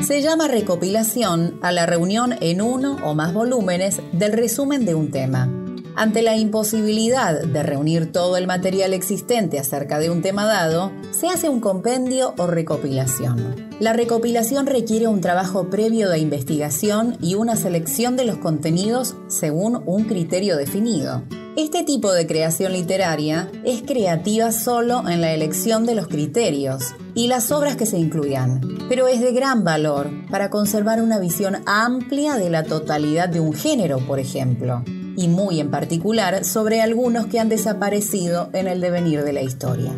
Se llama recopilación a la reunión en uno o más volúmenes del resumen de un tema. Ante la imposibilidad de reunir todo el material existente acerca de un tema dado, se hace un compendio o recopilación. La recopilación requiere un trabajo previo de investigación y una selección de los contenidos según un criterio definido. Este tipo de creación literaria es creativa solo en la elección de los criterios y las obras que se incluyan, pero es de gran valor para conservar una visión amplia de la totalidad de un género, por ejemplo y muy en particular sobre algunos que han desaparecido en el devenir de la historia.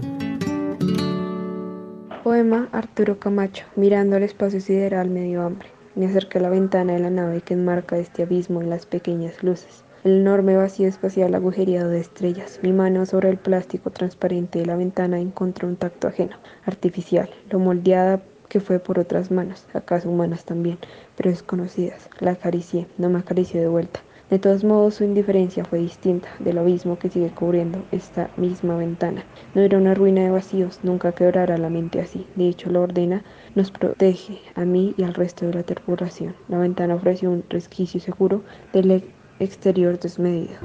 Poema Arturo Camacho, mirando al espacio sideral medio hambre. Me acerqué a la ventana de la nave que enmarca este abismo en las pequeñas luces. El enorme vacío espacial agujereado de estrellas. Mi mano sobre el plástico transparente de la ventana encontró un tacto ajeno, artificial, lo moldeada que fue por otras manos, acaso humanas también, pero desconocidas. La acaricié, no me acarició de vuelta. De todos modos, su indiferencia fue distinta del abismo que sigue cubriendo esta misma ventana. No era una ruina de vacíos, nunca quebrará la mente así. De hecho, la ordena, nos protege a mí y al resto de la tripulación. La ventana ofrece un resquicio seguro del exterior desmedido.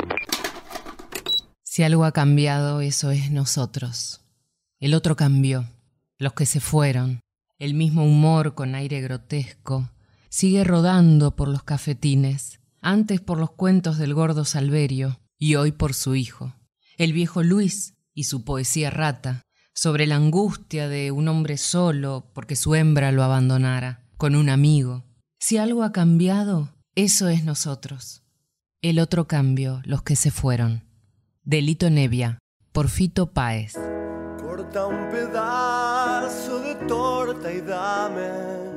Si algo ha cambiado, eso es nosotros. El otro cambió, los que se fueron. El mismo humor con aire grotesco sigue rodando por los cafetines antes por los cuentos del gordo Salverio y hoy por su hijo, el viejo Luis y su poesía rata, sobre la angustia de un hombre solo porque su hembra lo abandonara, con un amigo. Si algo ha cambiado, eso es nosotros. El otro cambio, los que se fueron. Delito Nevia, por Fito Páez. Corta un pedazo de torta y dame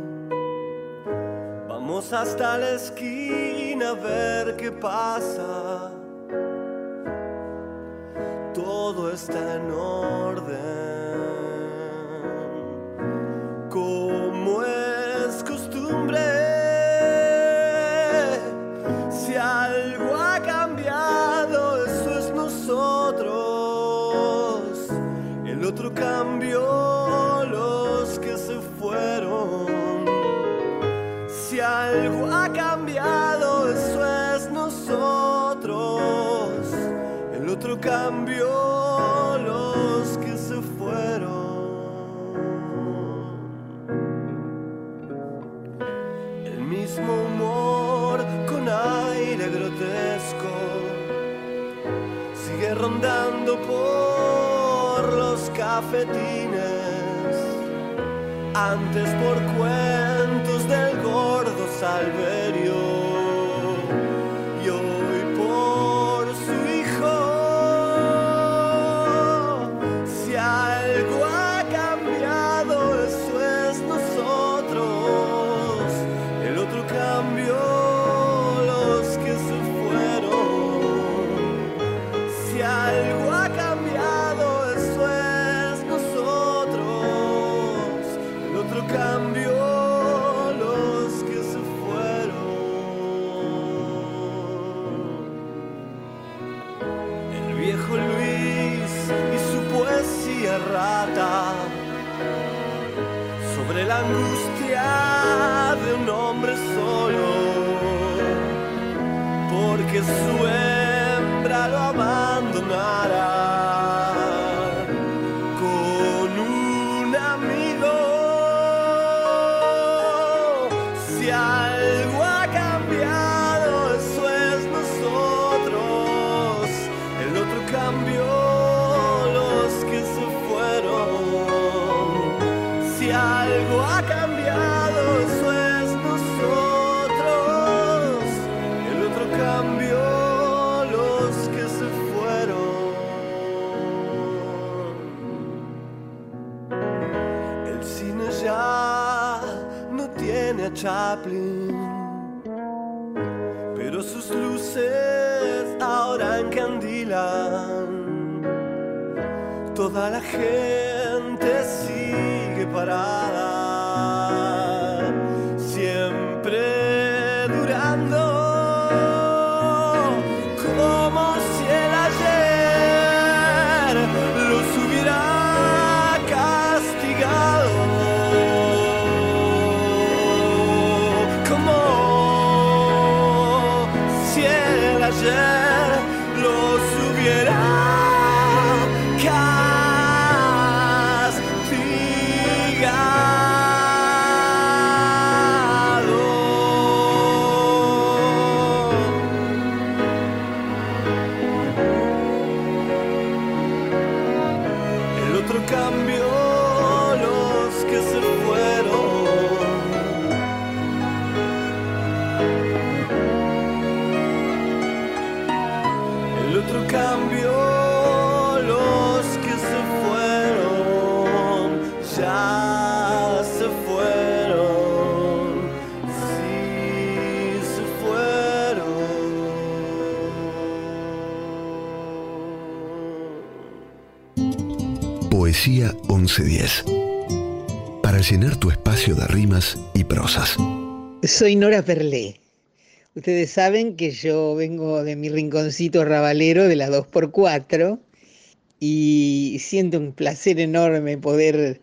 Vamos hasta la esquina a ver qué pasa. Todo está en orden. Cambió los que se fueron. El mismo humor con aire grotesco sigue rondando por los cafetines antes por cuentos del gordo Salverio Chaplin, pero sus luces ahora encandilan. Toda la gente sigue parada, 1410 para llenar tu espacio de rimas y prosas. Soy Nora Perlé. Ustedes saben que yo vengo de mi rinconcito rabalero de la 2x4 y siento un placer enorme poder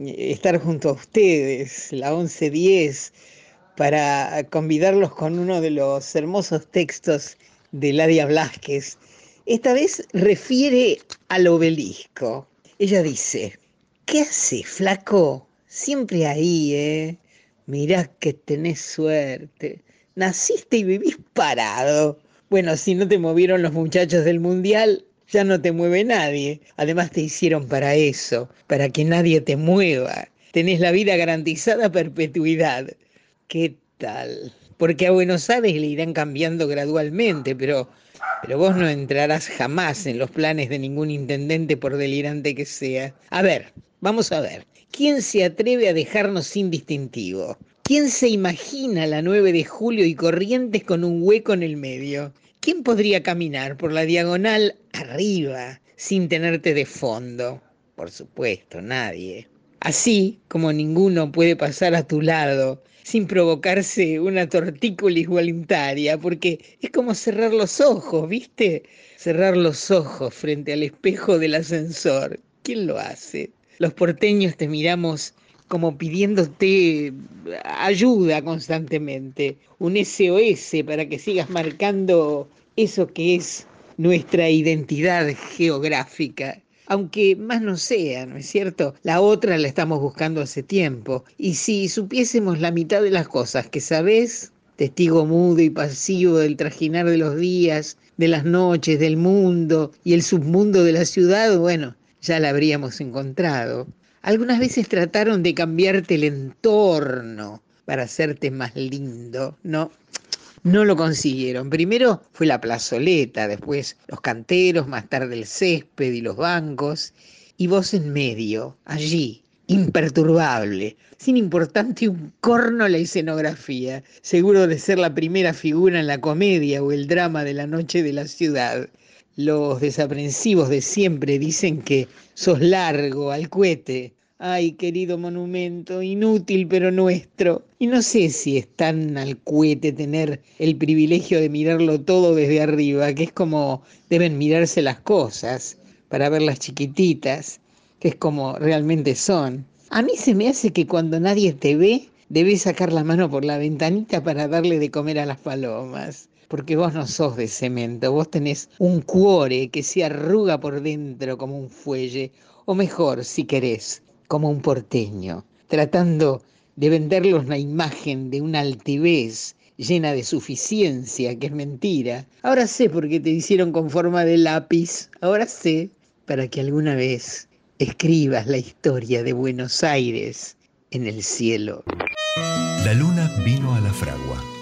eh, estar junto a ustedes, la 1110, para convidarlos con uno de los hermosos textos de Ladia Blasquez. Esta vez refiere al obelisco. Ella dice, ¿qué haces, flaco? Siempre ahí, ¿eh? Mirá que tenés suerte. Naciste y vivís parado. Bueno, si no te movieron los muchachos del mundial, ya no te mueve nadie. Además te hicieron para eso, para que nadie te mueva. Tenés la vida garantizada a perpetuidad. ¿Qué tal? Porque a Buenos Aires le irán cambiando gradualmente, pero, pero vos no entrarás jamás en los planes de ningún intendente por delirante que sea. A ver, vamos a ver. ¿Quién se atreve a dejarnos sin distintivo? ¿Quién se imagina la 9 de julio y Corrientes con un hueco en el medio? ¿Quién podría caminar por la diagonal arriba sin tenerte de fondo? Por supuesto, nadie. Así como ninguno puede pasar a tu lado sin provocarse una tortícolis voluntaria, porque es como cerrar los ojos, ¿viste? Cerrar los ojos frente al espejo del ascensor. ¿Quién lo hace? Los porteños te miramos como pidiéndote ayuda constantemente, un SOS para que sigas marcando eso que es nuestra identidad geográfica. Aunque más no sea, ¿no es cierto? La otra la estamos buscando hace tiempo. Y si supiésemos la mitad de las cosas que sabés, testigo mudo y pasivo del trajinar de los días, de las noches, del mundo y el submundo de la ciudad, bueno, ya la habríamos encontrado. Algunas veces trataron de cambiarte el entorno para hacerte más lindo, ¿no? No lo consiguieron. Primero fue la plazoleta, después los canteros, más tarde el césped y los bancos, y vos en medio, allí, imperturbable, sin importarte un corno la escenografía, seguro de ser la primera figura en la comedia o el drama de la noche de la ciudad. Los desaprensivos de siempre dicen que sos largo, al cohete. Ay, querido monumento, inútil pero nuestro. Y no sé si es tan al cohete tener el privilegio de mirarlo todo desde arriba, que es como deben mirarse las cosas para verlas chiquititas, que es como realmente son. A mí se me hace que cuando nadie te ve, debés sacar la mano por la ventanita para darle de comer a las palomas. Porque vos no sos de cemento, vos tenés un cuore que se arruga por dentro como un fuelle, o mejor, si querés, como un porteño, tratando de venderlos la imagen de una altivez llena de suficiencia, que es mentira. Ahora sé por qué te hicieron con forma de lápiz, ahora sé, para que alguna vez escribas la historia de Buenos Aires en el cielo. La luna vino a la fragua.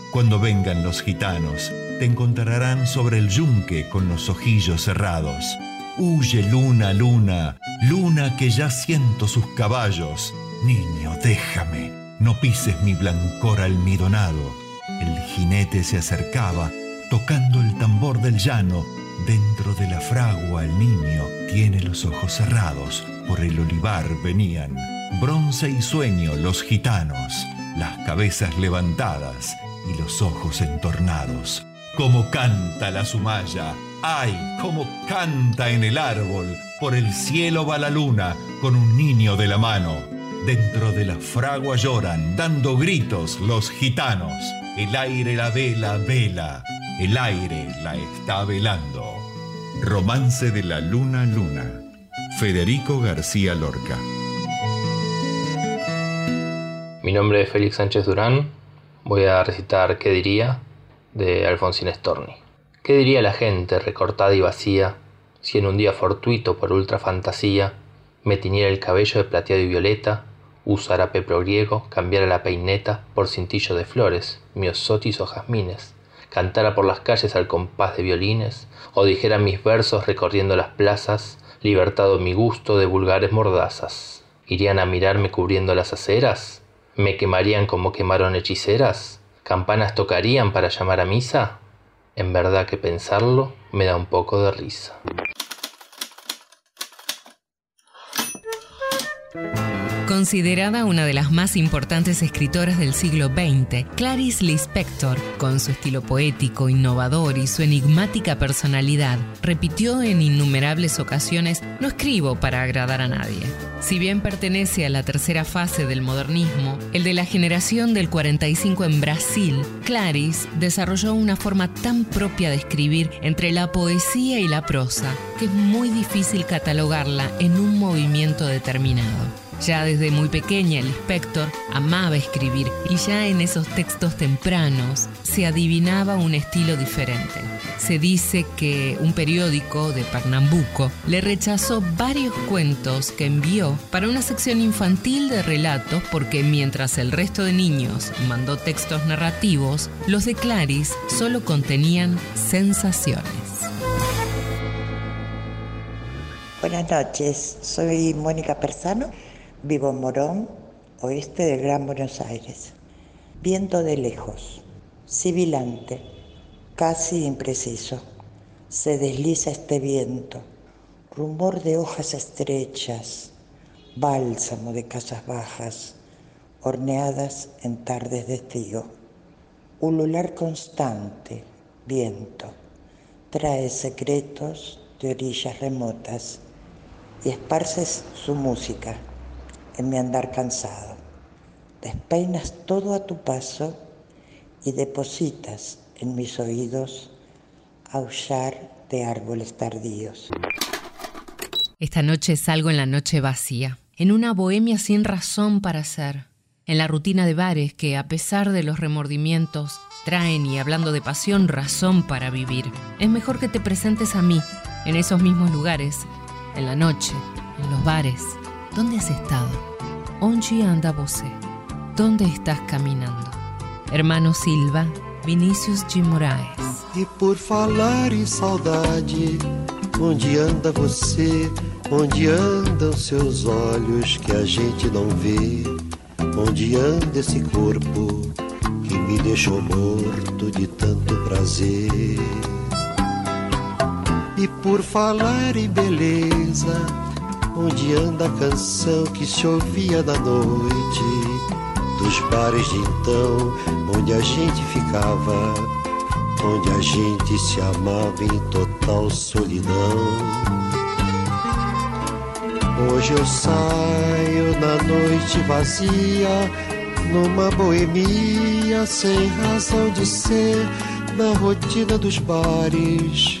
Cuando vengan los gitanos, te encontrarán sobre el yunque con los ojillos cerrados. Huye luna, luna, luna que ya siento sus caballos. Niño, déjame, no pises mi blancor almidonado. El jinete se acercaba, tocando el tambor del llano. Dentro de la fragua el niño tiene los ojos cerrados. Por el olivar venían, bronce y sueño los gitanos, las cabezas levantadas y los ojos entornados. Como canta la sumaya, ay, como canta en el árbol. Por el cielo va la luna con un niño de la mano. Dentro de la fragua lloran, dando gritos los gitanos. El aire la vela, vela, el aire la está velando. Romance de la luna, luna. Federico García Lorca. Mi nombre es Félix Sánchez Durán. Voy a recitar ¿Qué diría? de Alfonsín Storni. ¿Qué diría la gente recortada y vacía si en un día fortuito por ultra fantasía me tiñera el cabello de plateado y violeta usara pepro griego, cambiara la peineta por cintillo de flores, miosotis o jazmines, cantara por las calles al compás de violines, o dijera mis versos recorriendo las plazas, libertado mi gusto de vulgares mordazas. ¿Irían a mirarme cubriendo las aceras? ¿Me quemarían como quemaron hechiceras? ¿Campanas tocarían para llamar a misa? En verdad que pensarlo me da un poco de risa. Considerada una de las más importantes escritoras del siglo XX, Clarice Lispector, con su estilo poético, innovador y su enigmática personalidad, repitió en innumerables ocasiones, no escribo para agradar a nadie. Si bien pertenece a la tercera fase del modernismo, el de la generación del 45 en Brasil, Clarice desarrolló una forma tan propia de escribir entre la poesía y la prosa que es muy difícil catalogarla en un movimiento determinado. Ya desde muy pequeña el inspector amaba escribir y ya en esos textos tempranos se adivinaba un estilo diferente. Se dice que un periódico de Pernambuco le rechazó varios cuentos que envió para una sección infantil de relatos porque mientras el resto de niños mandó textos narrativos, los de Clarice solo contenían sensaciones. Buenas noches, soy Mónica Persano Vivo en Morón, oeste del Gran Buenos Aires. Viento de lejos, sibilante, casi impreciso. Se desliza este viento, rumor de hojas estrechas, bálsamo de casas bajas, horneadas en tardes de estío. Ulular constante, viento, trae secretos de orillas remotas y esparces su música en mi andar cansado. Despeinas todo a tu paso y depositas en mis oídos aullar de árboles tardíos. Esta noche salgo en la noche vacía, en una bohemia sin razón para ser, en la rutina de bares que, a pesar de los remordimientos, traen y hablando de pasión, razón para vivir. Es mejor que te presentes a mí, en esos mismos lugares, en la noche, en los bares. ¿Dónde has estado? Onde anda você? ¿Dónde estás caminando? Hermano Silva, Vinícius de Moraes. E por falar em saudade, onde anda você? Onde andam seus olhos que a gente não vê? Onde anda esse corpo que me deixou morto de tanto prazer? E por falar em beleza, onde anda a canção que se ouvia na noite? Dos bares de então, onde a gente ficava, onde a gente se amava em total solidão. Hoje eu saio na noite vazia, numa boemia sem razão de ser, na rotina dos bares,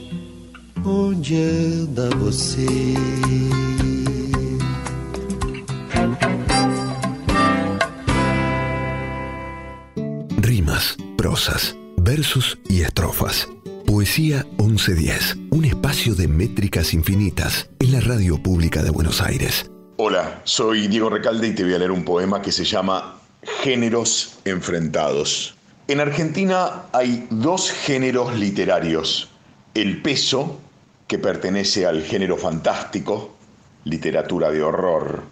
onde anda você versos y estrofas. Poesía 1110, un espacio de métricas infinitas en la radio pública de Buenos Aires. Hola, soy Diego Recalde y te voy a leer un poema que se llama Géneros enfrentados. En Argentina hay dos géneros literarios, el peso, que pertenece al género fantástico, literatura de horror,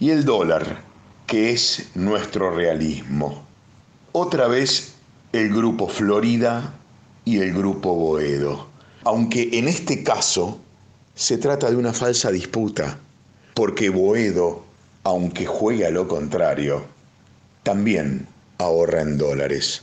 y el dólar, que es nuestro realismo. Otra vez el grupo Florida y el grupo Boedo. Aunque en este caso se trata de una falsa disputa, porque Boedo, aunque juega lo contrario, también ahorra en dólares.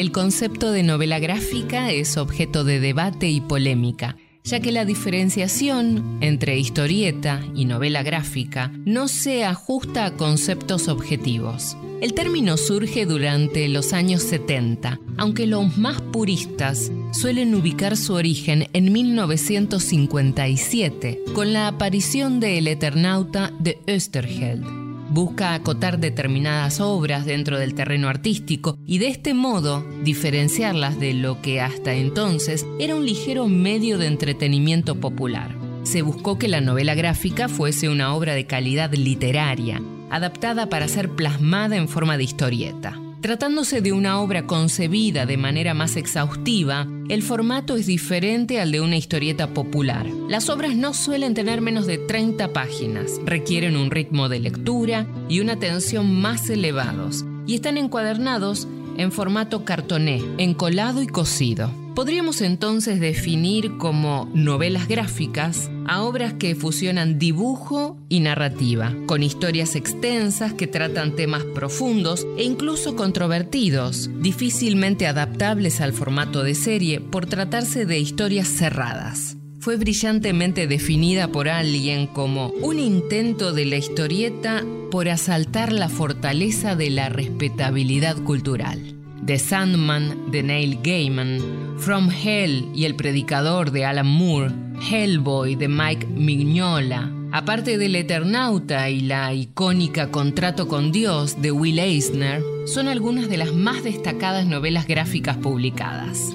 El concepto de novela gráfica es objeto de debate y polémica ya que la diferenciación entre historieta y novela gráfica no se ajusta a conceptos objetivos. El término surge durante los años 70, aunque los más puristas suelen ubicar su origen en 1957, con la aparición de El Eternauta de Österheld busca acotar determinadas obras dentro del terreno artístico y de este modo diferenciarlas de lo que hasta entonces era un ligero medio de entretenimiento popular. Se buscó que la novela gráfica fuese una obra de calidad literaria, adaptada para ser plasmada en forma de historieta. Tratándose de una obra concebida de manera más exhaustiva, el formato es diferente al de una historieta popular. Las obras no suelen tener menos de 30 páginas, requieren un ritmo de lectura y una atención más elevados, y están encuadernados en formato cartoné, encolado y cosido. Podríamos entonces definir como novelas gráficas a obras que fusionan dibujo y narrativa, con historias extensas que tratan temas profundos e incluso controvertidos, difícilmente adaptables al formato de serie por tratarse de historias cerradas fue brillantemente definida por alguien como un intento de la historieta por asaltar la fortaleza de la respetabilidad cultural. The Sandman de Neil Gaiman, From Hell y El Predicador de Alan Moore, Hellboy de Mike Mignola, aparte del Eternauta y la icónica Contrato con Dios de Will Eisner, son algunas de las más destacadas novelas gráficas publicadas.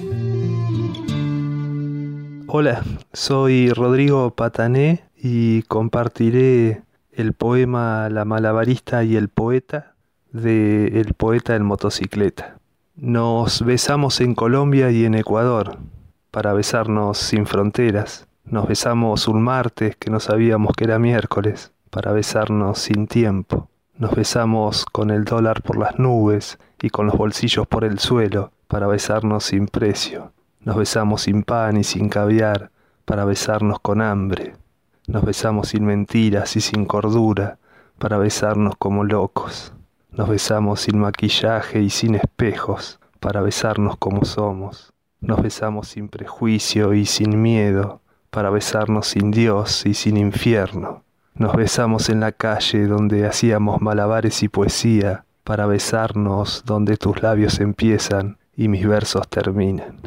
Hola, soy Rodrigo Patané y compartiré el poema La malabarista y el poeta de El poeta en motocicleta. Nos besamos en Colombia y en Ecuador, para besarnos sin fronteras. Nos besamos un martes que no sabíamos que era miércoles, para besarnos sin tiempo. Nos besamos con el dólar por las nubes y con los bolsillos por el suelo, para besarnos sin precio. Nos besamos sin pan y sin caviar, para besarnos con hambre. Nos besamos sin mentiras y sin cordura, para besarnos como locos. Nos besamos sin maquillaje y sin espejos, para besarnos como somos. Nos besamos sin prejuicio y sin miedo, para besarnos sin Dios y sin infierno. Nos besamos en la calle donde hacíamos malabares y poesía, para besarnos donde tus labios empiezan y mis versos terminan.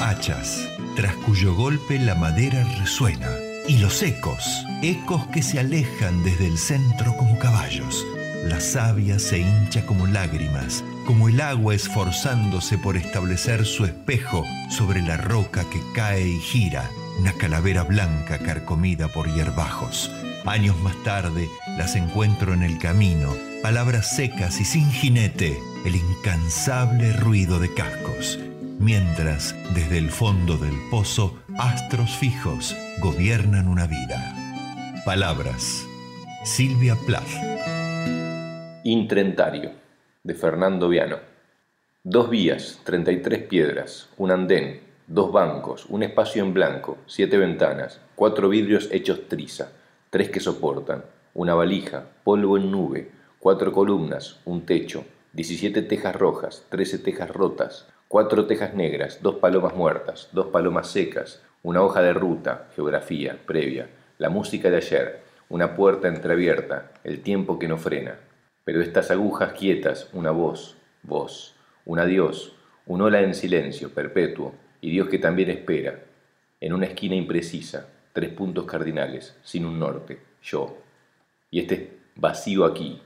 Hachas, tras cuyo golpe la madera resuena, y los ecos, ecos que se alejan desde el centro como caballos. La savia se hincha como lágrimas, como el agua esforzándose por establecer su espejo sobre la roca que cae y gira, una calavera blanca carcomida por hierbajos. Años más tarde las encuentro en el camino, palabras secas y sin jinete, el incansable ruido de cascos, mientras desde el fondo del pozo astros fijos gobiernan una vida. Palabras. Silvia Plath. Intrentario, de Fernando Viano. Dos vías, 33 piedras, un andén, dos bancos, un espacio en blanco, siete ventanas, cuatro vidrios hechos triza, tres que soportan, una valija, polvo en nube, cuatro columnas, un techo, 17 tejas rojas, 13 tejas rotas, cuatro tejas negras, dos palomas muertas, dos palomas secas, una hoja de ruta, geografía, previa, la música de ayer, una puerta entreabierta, el tiempo que no frena. Pero estas agujas quietas, una voz, voz, un adiós, un hola en silencio, perpetuo, y Dios que también espera, en una esquina imprecisa, tres puntos cardinales, sin un norte, yo. Y este vacío aquí,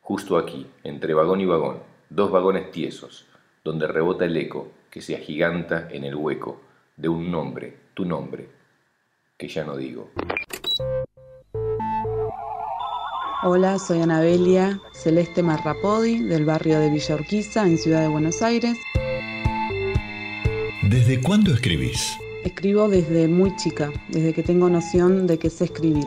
justo aquí, entre vagón y vagón, dos vagones tiesos, donde rebota el eco que se agiganta en el hueco de un nombre, tu nombre, que ya no digo. Hola, soy Anabelia Celeste Marrapodi del barrio de Villa Urquiza en Ciudad de Buenos Aires. ¿Desde cuándo escribís? Escribo desde muy chica, desde que tengo noción de que sé escribir.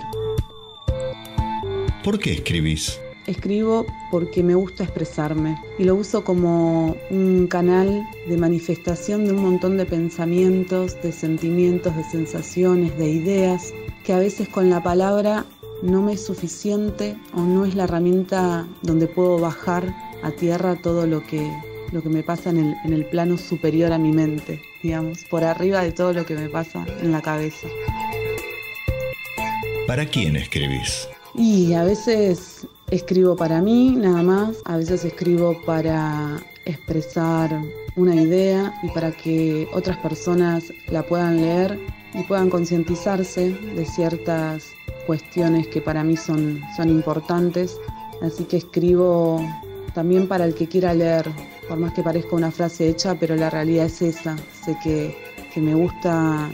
¿Por qué escribís? Escribo porque me gusta expresarme y lo uso como un canal de manifestación de un montón de pensamientos, de sentimientos, de sensaciones, de ideas, que a veces con la palabra no me es suficiente o no es la herramienta donde puedo bajar a tierra todo lo que, lo que me pasa en el, en el plano superior a mi mente, digamos, por arriba de todo lo que me pasa en la cabeza. ¿Para quién escribís? Y a veces escribo para mí nada más, a veces escribo para expresar una idea y para que otras personas la puedan leer y puedan concientizarse de ciertas cuestiones que para mí son, son importantes. Así que escribo también para el que quiera leer, por más que parezca una frase hecha, pero la realidad es esa. Sé que, que me gusta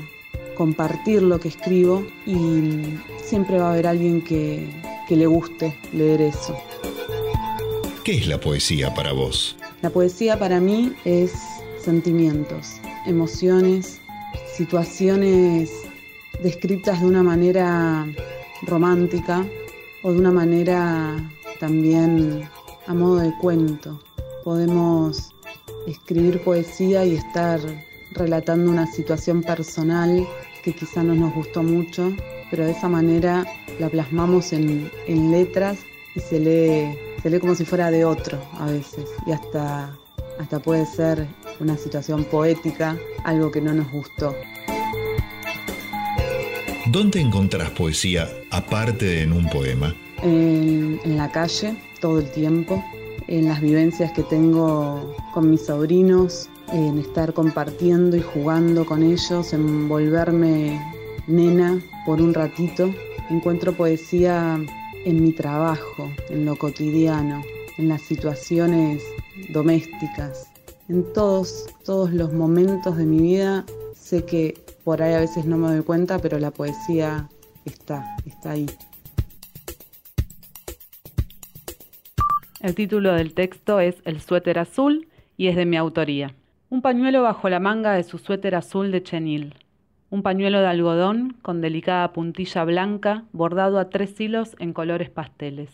compartir lo que escribo y siempre va a haber alguien que, que le guste leer eso. ¿Qué es la poesía para vos? La poesía para mí es sentimientos, emociones, situaciones descritas de una manera romántica o de una manera también a modo de cuento. Podemos escribir poesía y estar relatando una situación personal que quizá no nos gustó mucho, pero de esa manera la plasmamos en, en letras y se lee, se lee como si fuera de otro a veces y hasta, hasta puede ser una situación poética, algo que no nos gustó. ¿Dónde encontrás poesía aparte de en un poema? En, en la calle, todo el tiempo, en las vivencias que tengo con mis sobrinos, en estar compartiendo y jugando con ellos, en volverme nena por un ratito. Encuentro poesía en mi trabajo, en lo cotidiano, en las situaciones domésticas, en todos, todos los momentos de mi vida. Sé que por ahí a veces no me doy cuenta, pero la poesía está, está ahí. El título del texto es El suéter azul y es de mi autoría. Un pañuelo bajo la manga de su suéter azul de chenil. Un pañuelo de algodón con delicada puntilla blanca bordado a tres hilos en colores pasteles.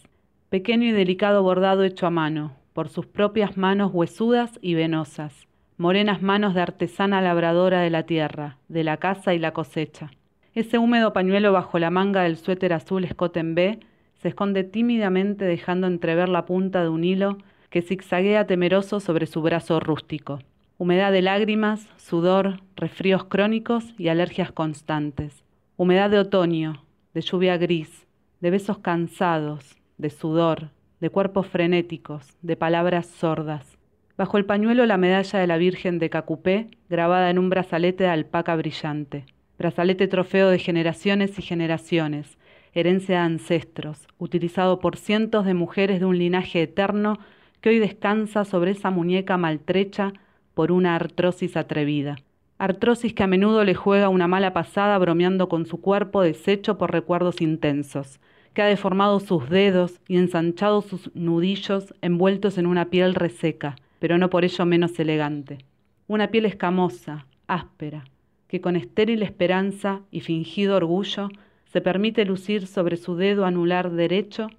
Pequeño y delicado bordado hecho a mano, por sus propias manos huesudas y venosas. Morenas manos de artesana labradora de la tierra, de la casa y la cosecha. Ese húmedo pañuelo bajo la manga del suéter azul escote en B se esconde tímidamente dejando entrever la punta de un hilo que zigzaguea temeroso sobre su brazo rústico. Humedad de lágrimas, sudor, resfríos crónicos y alergias constantes. Humedad de otoño, de lluvia gris, de besos cansados, de sudor, de cuerpos frenéticos, de palabras sordas. Bajo el pañuelo la medalla de la Virgen de Cacupé, grabada en un brazalete de alpaca brillante. Brazalete trofeo de generaciones y generaciones, herencia de ancestros, utilizado por cientos de mujeres de un linaje eterno que hoy descansa sobre esa muñeca maltrecha por una artrosis atrevida. Artrosis que a menudo le juega una mala pasada bromeando con su cuerpo deshecho por recuerdos intensos, que ha deformado sus dedos y ensanchado sus nudillos envueltos en una piel reseca, pero no por ello menos elegante. Una piel escamosa, áspera, que con estéril esperanza y fingido orgullo se permite lucir sobre su dedo anular derecho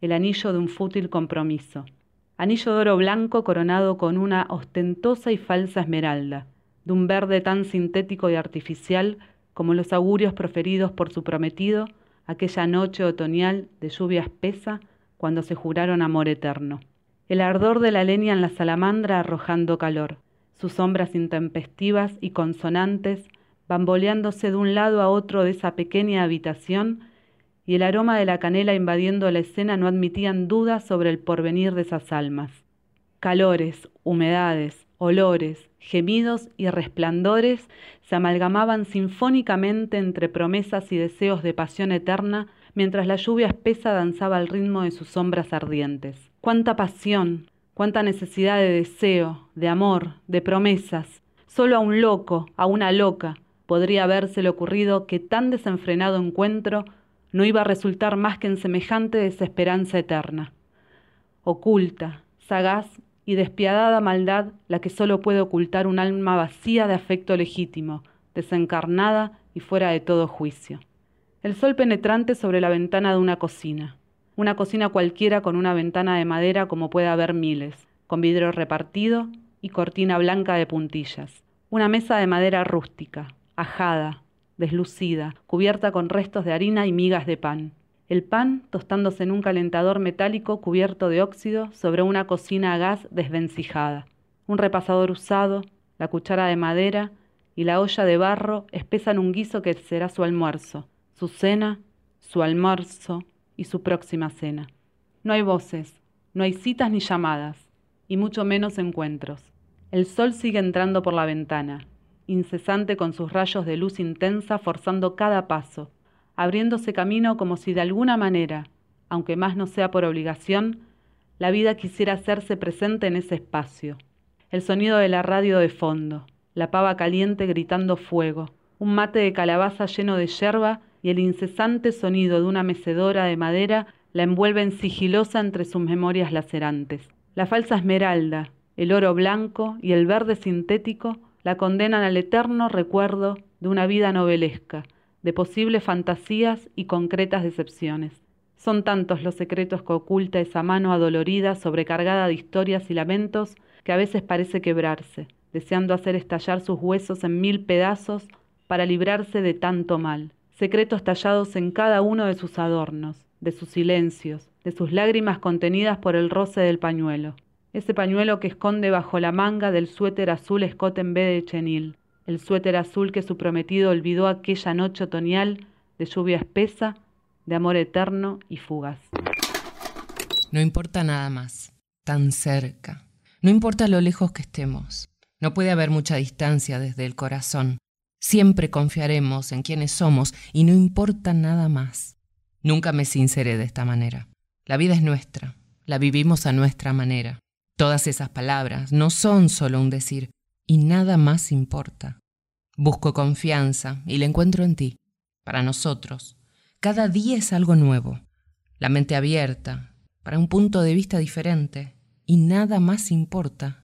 el anillo de un fútil compromiso. Anillo de oro blanco coronado con una ostentosa y falsa esmeralda, de un verde tan sintético y artificial como los augurios proferidos por su prometido aquella noche otoñal de lluvia espesa cuando se juraron amor eterno. El ardor de la leña en la salamandra arrojando calor, sus sombras intempestivas y consonantes bamboleándose de un lado a otro de esa pequeña habitación, y el aroma de la canela invadiendo la escena no admitían dudas sobre el porvenir de esas almas. Calores, humedades, olores, gemidos y resplandores se amalgamaban sinfónicamente entre promesas y deseos de pasión eterna, mientras la lluvia espesa danzaba al ritmo de sus sombras ardientes. Cuánta pasión, cuánta necesidad de deseo, de amor, de promesas. Solo a un loco, a una loca, podría habérsele ocurrido que tan desenfrenado encuentro no iba a resultar más que en semejante desesperanza eterna. Oculta, sagaz y despiadada maldad la que sólo puede ocultar un alma vacía de afecto legítimo, desencarnada y fuera de todo juicio. El sol penetrante sobre la ventana de una cocina, una cocina cualquiera con una ventana de madera como puede haber miles, con vidrio repartido y cortina blanca de puntillas, una mesa de madera rústica, ajada, deslucida, cubierta con restos de harina y migas de pan. El pan tostándose en un calentador metálico cubierto de óxido sobre una cocina a gas desvencijada. Un repasador usado, la cuchara de madera y la olla de barro espesan un guiso que será su almuerzo, su cena, su almuerzo y su próxima cena. No hay voces, no hay citas ni llamadas, y mucho menos encuentros. El sol sigue entrando por la ventana, incesante con sus rayos de luz intensa forzando cada paso, abriéndose camino como si de alguna manera, aunque más no sea por obligación, la vida quisiera hacerse presente en ese espacio. El sonido de la radio de fondo, la pava caliente gritando fuego, un mate de calabaza lleno de yerba y el incesante sonido de una mecedora de madera la envuelven sigilosa entre sus memorias lacerantes. La falsa esmeralda, el oro blanco y el verde sintético la condenan al eterno recuerdo de una vida novelesca, de posibles fantasías y concretas decepciones. Son tantos los secretos que oculta esa mano adolorida, sobrecargada de historias y lamentos, que a veces parece quebrarse, deseando hacer estallar sus huesos en mil pedazos para librarse de tanto mal. Secretos tallados en cada uno de sus adornos, de sus silencios, de sus lágrimas contenidas por el roce del pañuelo ese pañuelo que esconde bajo la manga del suéter azul escote en vez de chenil, el suéter azul que su prometido olvidó aquella noche otoñal de lluvia espesa, de amor eterno y fugaz. No importa nada más, tan cerca. No importa lo lejos que estemos. No puede haber mucha distancia desde el corazón. Siempre confiaremos en quienes somos y no importa nada más. Nunca me sinceré de esta manera. La vida es nuestra, la vivimos a nuestra manera. Todas esas palabras no son solo un decir, y nada más importa. Busco confianza y la encuentro en ti. Para nosotros, cada día es algo nuevo. La mente abierta, para un punto de vista diferente, y nada más importa.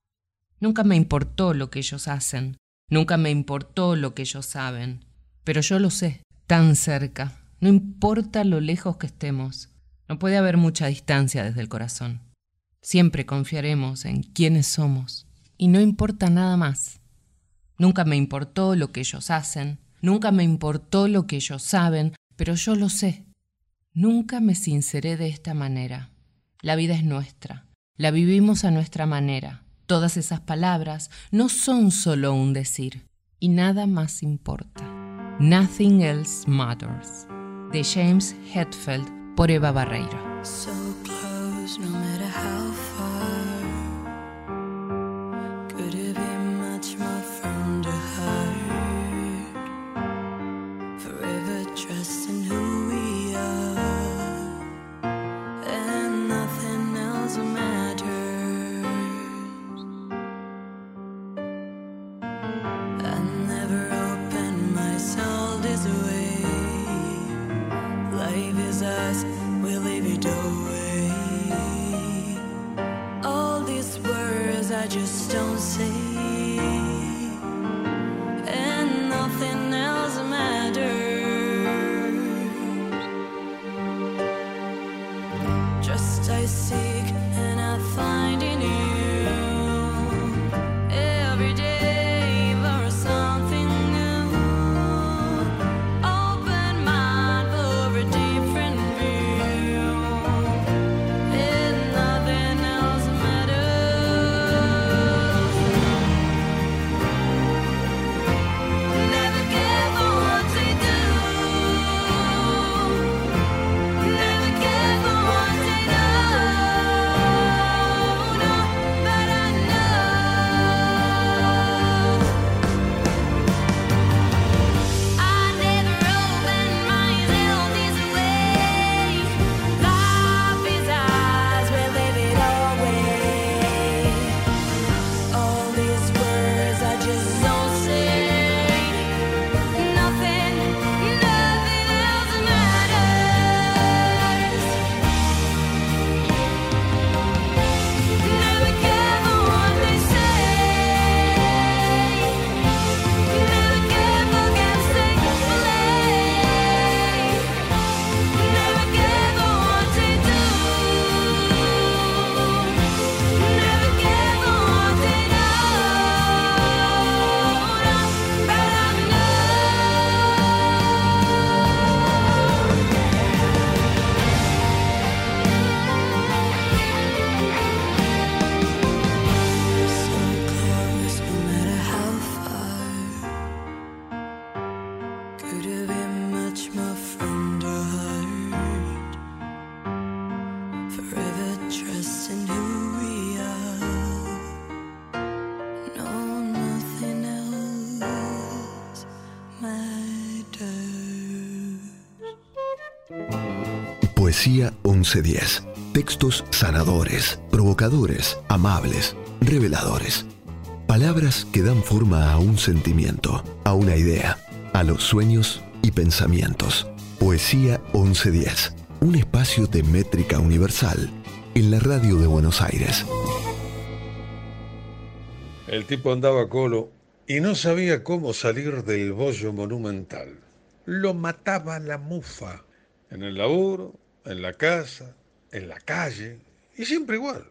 Nunca me importó lo que ellos hacen, nunca me importó lo que ellos saben, pero yo lo sé, tan cerca, no importa lo lejos que estemos, no puede haber mucha distancia desde el corazón. Siempre confiaremos en quiénes somos y no importa nada más. Nunca me importó lo que ellos hacen, nunca me importó lo que ellos saben, pero yo lo sé. Nunca me sinceré de esta manera. La vida es nuestra, la vivimos a nuestra manera. Todas esas palabras no son solo un decir, y nada más importa. Nothing else matters. De James Hetfield por Eva Barreiro. Poesía 1110. Textos sanadores, provocadores, amables, reveladores. Palabras que dan forma a un sentimiento, a una idea, a los sueños y pensamientos. Poesía 1110. Un espacio de métrica universal en la radio de Buenos Aires. El tipo andaba colo y no sabía cómo salir del bollo monumental. Lo mataba la mufa. En el laburo, en la casa, en la calle, y siempre igual.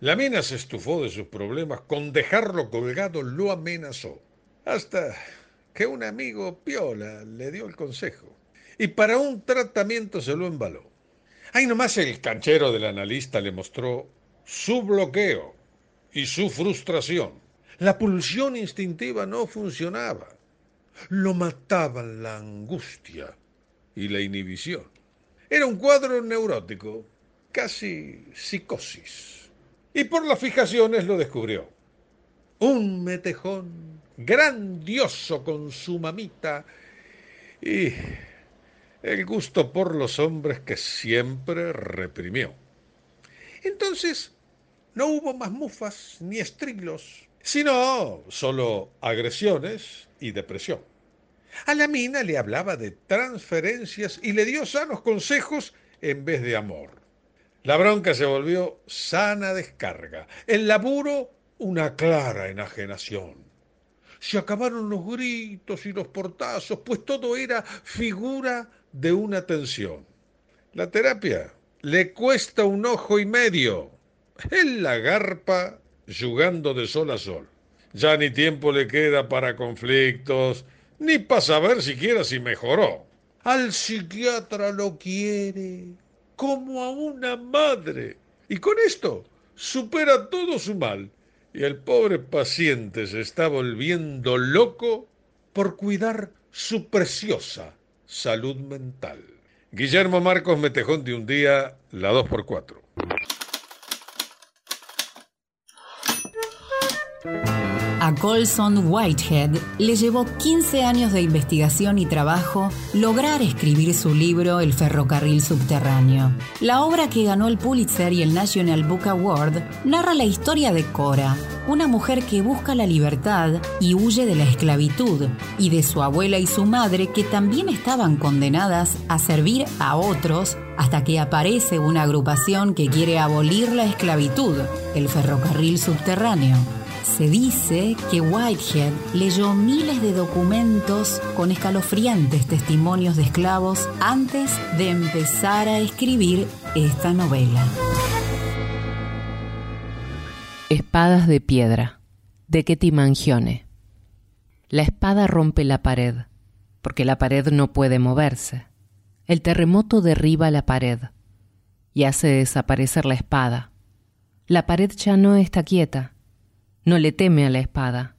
La mina se estufó de sus problemas, con dejarlo colgado lo amenazó, hasta que un amigo piola le dio el consejo, y para un tratamiento se lo embaló. Ahí nomás el canchero del analista le mostró su bloqueo y su frustración. La pulsión instintiva no funcionaba. Lo mataban la angustia y la inhibición. Era un cuadro neurótico, casi psicosis. Y por las fijaciones lo descubrió. Un metejón grandioso con su mamita y el gusto por los hombres que siempre reprimió. Entonces no hubo más mufas ni estrilos, sino solo agresiones y depresión. A la mina le hablaba de transferencias y le dio sanos consejos en vez de amor. La bronca se volvió sana descarga. El laburo una clara enajenación. Se acabaron los gritos y los portazos, pues todo era figura de una tensión. La terapia le cuesta un ojo y medio. Él la garpa jugando de sol a sol. Ya ni tiempo le queda para conflictos, ni para saber siquiera si mejoró. Al psiquiatra lo quiere como a una madre. Y con esto supera todo su mal. Y el pobre paciente se está volviendo loco por cuidar su preciosa salud mental. Guillermo Marcos Metejón de un día, la 2x4. A Colson Whitehead le llevó 15 años de investigación y trabajo lograr escribir su libro El ferrocarril subterráneo. La obra que ganó el Pulitzer y el National Book Award narra la historia de Cora, una mujer que busca la libertad y huye de la esclavitud, y de su abuela y su madre que también estaban condenadas a servir a otros hasta que aparece una agrupación que quiere abolir la esclavitud, el ferrocarril subterráneo. Se dice que Whitehead leyó miles de documentos con escalofriantes testimonios de esclavos antes de empezar a escribir esta novela. Espadas de piedra, de Ketty Mangione. La espada rompe la pared, porque la pared no puede moverse. El terremoto derriba la pared y hace desaparecer la espada. La pared ya no está quieta no le teme a la espada.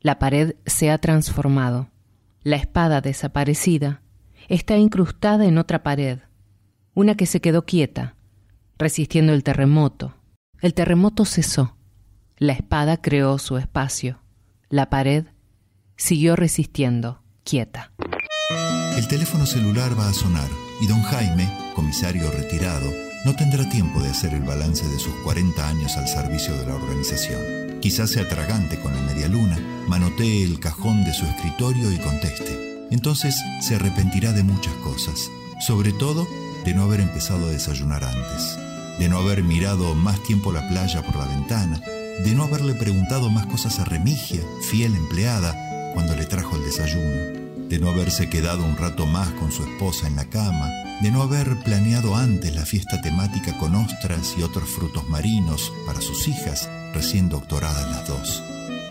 La pared se ha transformado. La espada desaparecida está incrustada en otra pared, una que se quedó quieta, resistiendo el terremoto. El terremoto cesó. La espada creó su espacio. La pared siguió resistiendo, quieta. El teléfono celular va a sonar y don Jaime, comisario retirado, no tendrá tiempo de hacer el balance de sus 40 años al servicio de la organización. Quizás se atragante con la media luna, manotee el cajón de su escritorio y conteste. Entonces se arrepentirá de muchas cosas, sobre todo de no haber empezado a desayunar antes, de no haber mirado más tiempo la playa por la ventana, de no haberle preguntado más cosas a Remigia, fiel empleada, cuando le trajo el desayuno, de no haberse quedado un rato más con su esposa en la cama, de no haber planeado antes la fiesta temática con ostras y otros frutos marinos para sus hijas, recién doctoradas las dos.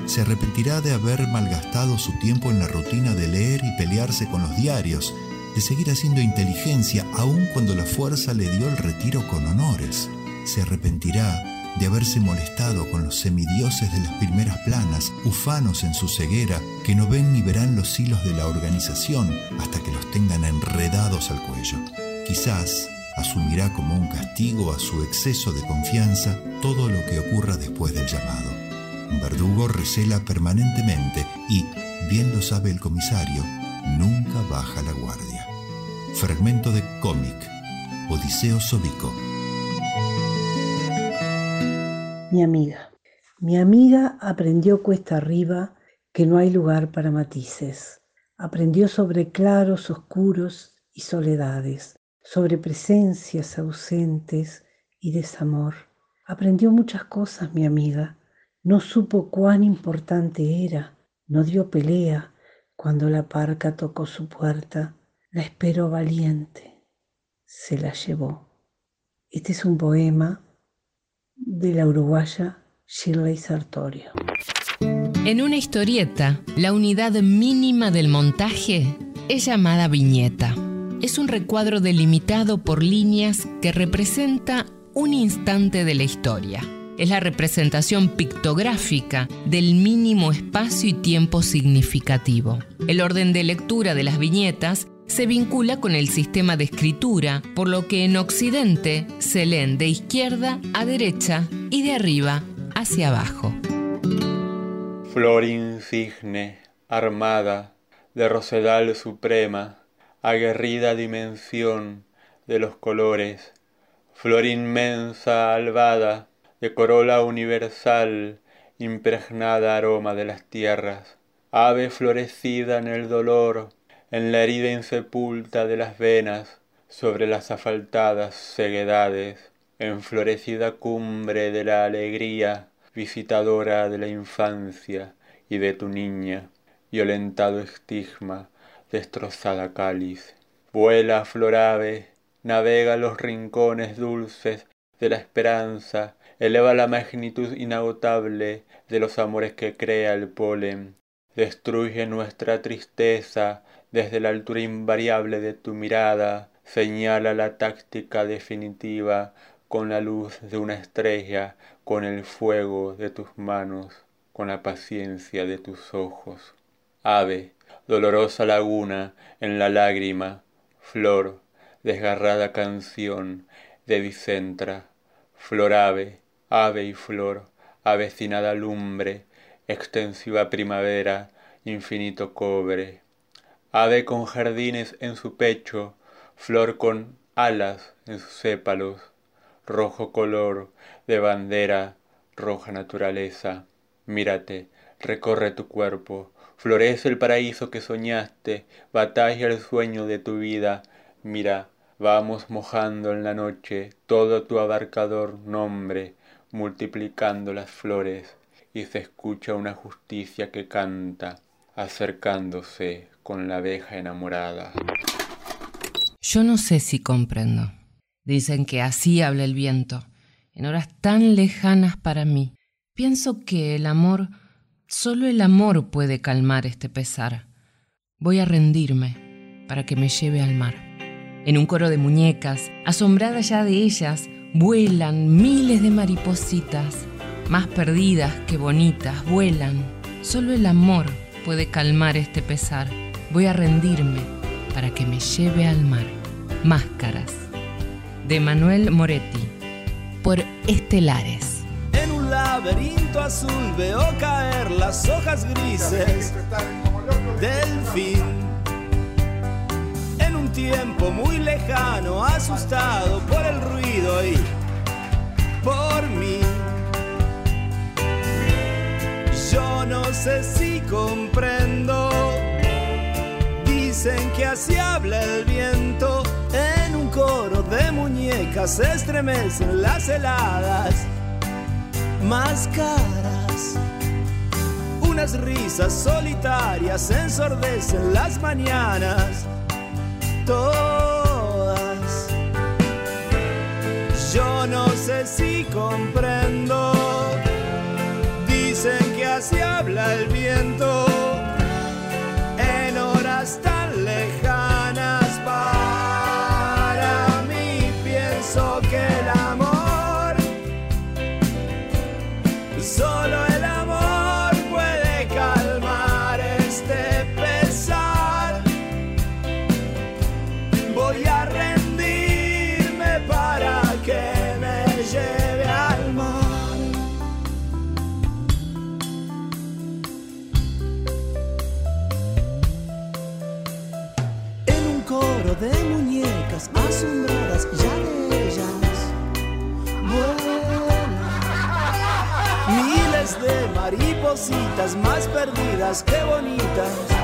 Se arrepentirá de haber malgastado su tiempo en la rutina de leer y pelearse con los diarios, de seguir haciendo inteligencia aun cuando la fuerza le dio el retiro con honores. Se arrepentirá de haberse molestado con los semidioses de las primeras planas, ufanos en su ceguera, que no ven ni verán los hilos de la organización hasta que los tengan enredados al cuello. Quizás asumirá como un castigo a su exceso de confianza todo lo que ocurra después del llamado. Un verdugo recela permanentemente y, bien lo sabe el comisario, nunca baja la guardia. Fragmento de cómic, Odiseo Sobico. Mi amiga. Mi amiga aprendió cuesta arriba que no hay lugar para matices. Aprendió sobre claros, oscuros y soledades sobre presencias ausentes y desamor. Aprendió muchas cosas mi amiga, no supo cuán importante era, no dio pelea cuando la parca tocó su puerta, la esperó valiente, se la llevó. Este es un poema de la uruguaya Shirley Sartorio. En una historieta, la unidad mínima del montaje es llamada viñeta es un recuadro delimitado por líneas que representa un instante de la historia. Es la representación pictográfica del mínimo espacio y tiempo significativo. El orden de lectura de las viñetas se vincula con el sistema de escritura, por lo que en Occidente se leen de izquierda a derecha y de arriba hacia abajo. Flor insigne, armada, de rosedal suprema, aguerrida dimensión de los colores, flor inmensa albada, de corola universal, impregnada aroma de las tierras, ave florecida en el dolor, en la herida insepulta de las venas, sobre las asfaltadas ceguedades, enflorecida cumbre de la alegría, visitadora de la infancia y de tu niña, violentado estigma, destrozada cáliz. Vuela, florave, navega los rincones dulces de la esperanza, eleva la magnitud inagotable de los amores que crea el polen, destruye nuestra tristeza desde la altura invariable de tu mirada, señala la táctica definitiva con la luz de una estrella, con el fuego de tus manos, con la paciencia de tus ojos. Ave, dolorosa laguna en la lágrima, flor, desgarrada canción de Vicentra, flor ave, ave y flor, avecinada lumbre, extensiva primavera, infinito cobre, ave con jardines en su pecho, flor con alas en sus sépalos, rojo color de bandera, roja naturaleza. Mírate, recorre tu cuerpo, florece el paraíso que soñaste, batalla el sueño de tu vida. Mira, vamos mojando en la noche todo tu abarcador nombre, multiplicando las flores, y se escucha una justicia que canta, acercándose con la abeja enamorada. Yo no sé si comprendo. Dicen que así habla el viento, en horas tan lejanas para mí. Pienso que el amor, solo el amor puede calmar este pesar. Voy a rendirme para que me lleve al mar. En un coro de muñecas, asombrada ya de ellas, vuelan miles de maripositas, más perdidas que bonitas, vuelan. Solo el amor puede calmar este pesar. Voy a rendirme para que me lleve al mar. Máscaras de Manuel Moretti, por Estelares. En un laberinto azul veo caer las hojas grises del fin. En un tiempo muy lejano, asustado por el ruido y por mí. Yo no sé si se estremecen las heladas máscaras. Unas risas solitarias ensordecen las mañanas. Todas. Yo no sé si comprendo. Dicen que así habla el viento más perdidas que bonitas.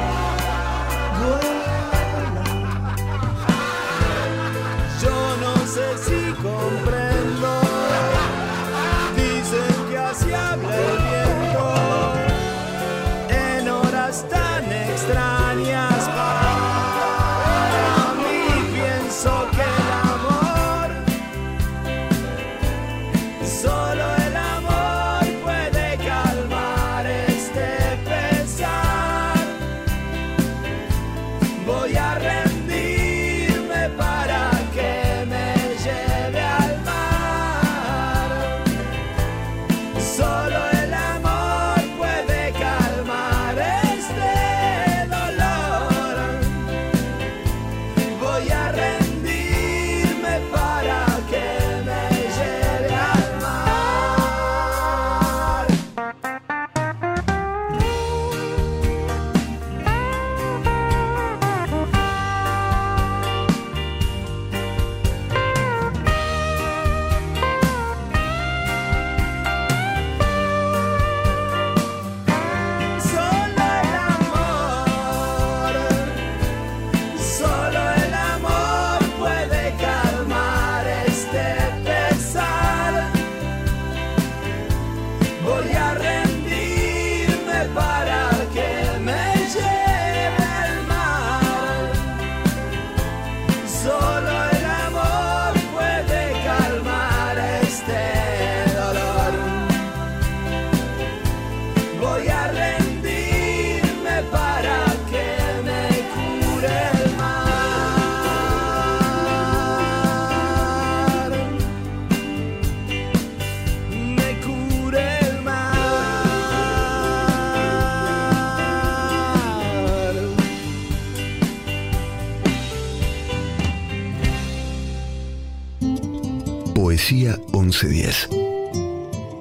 1110.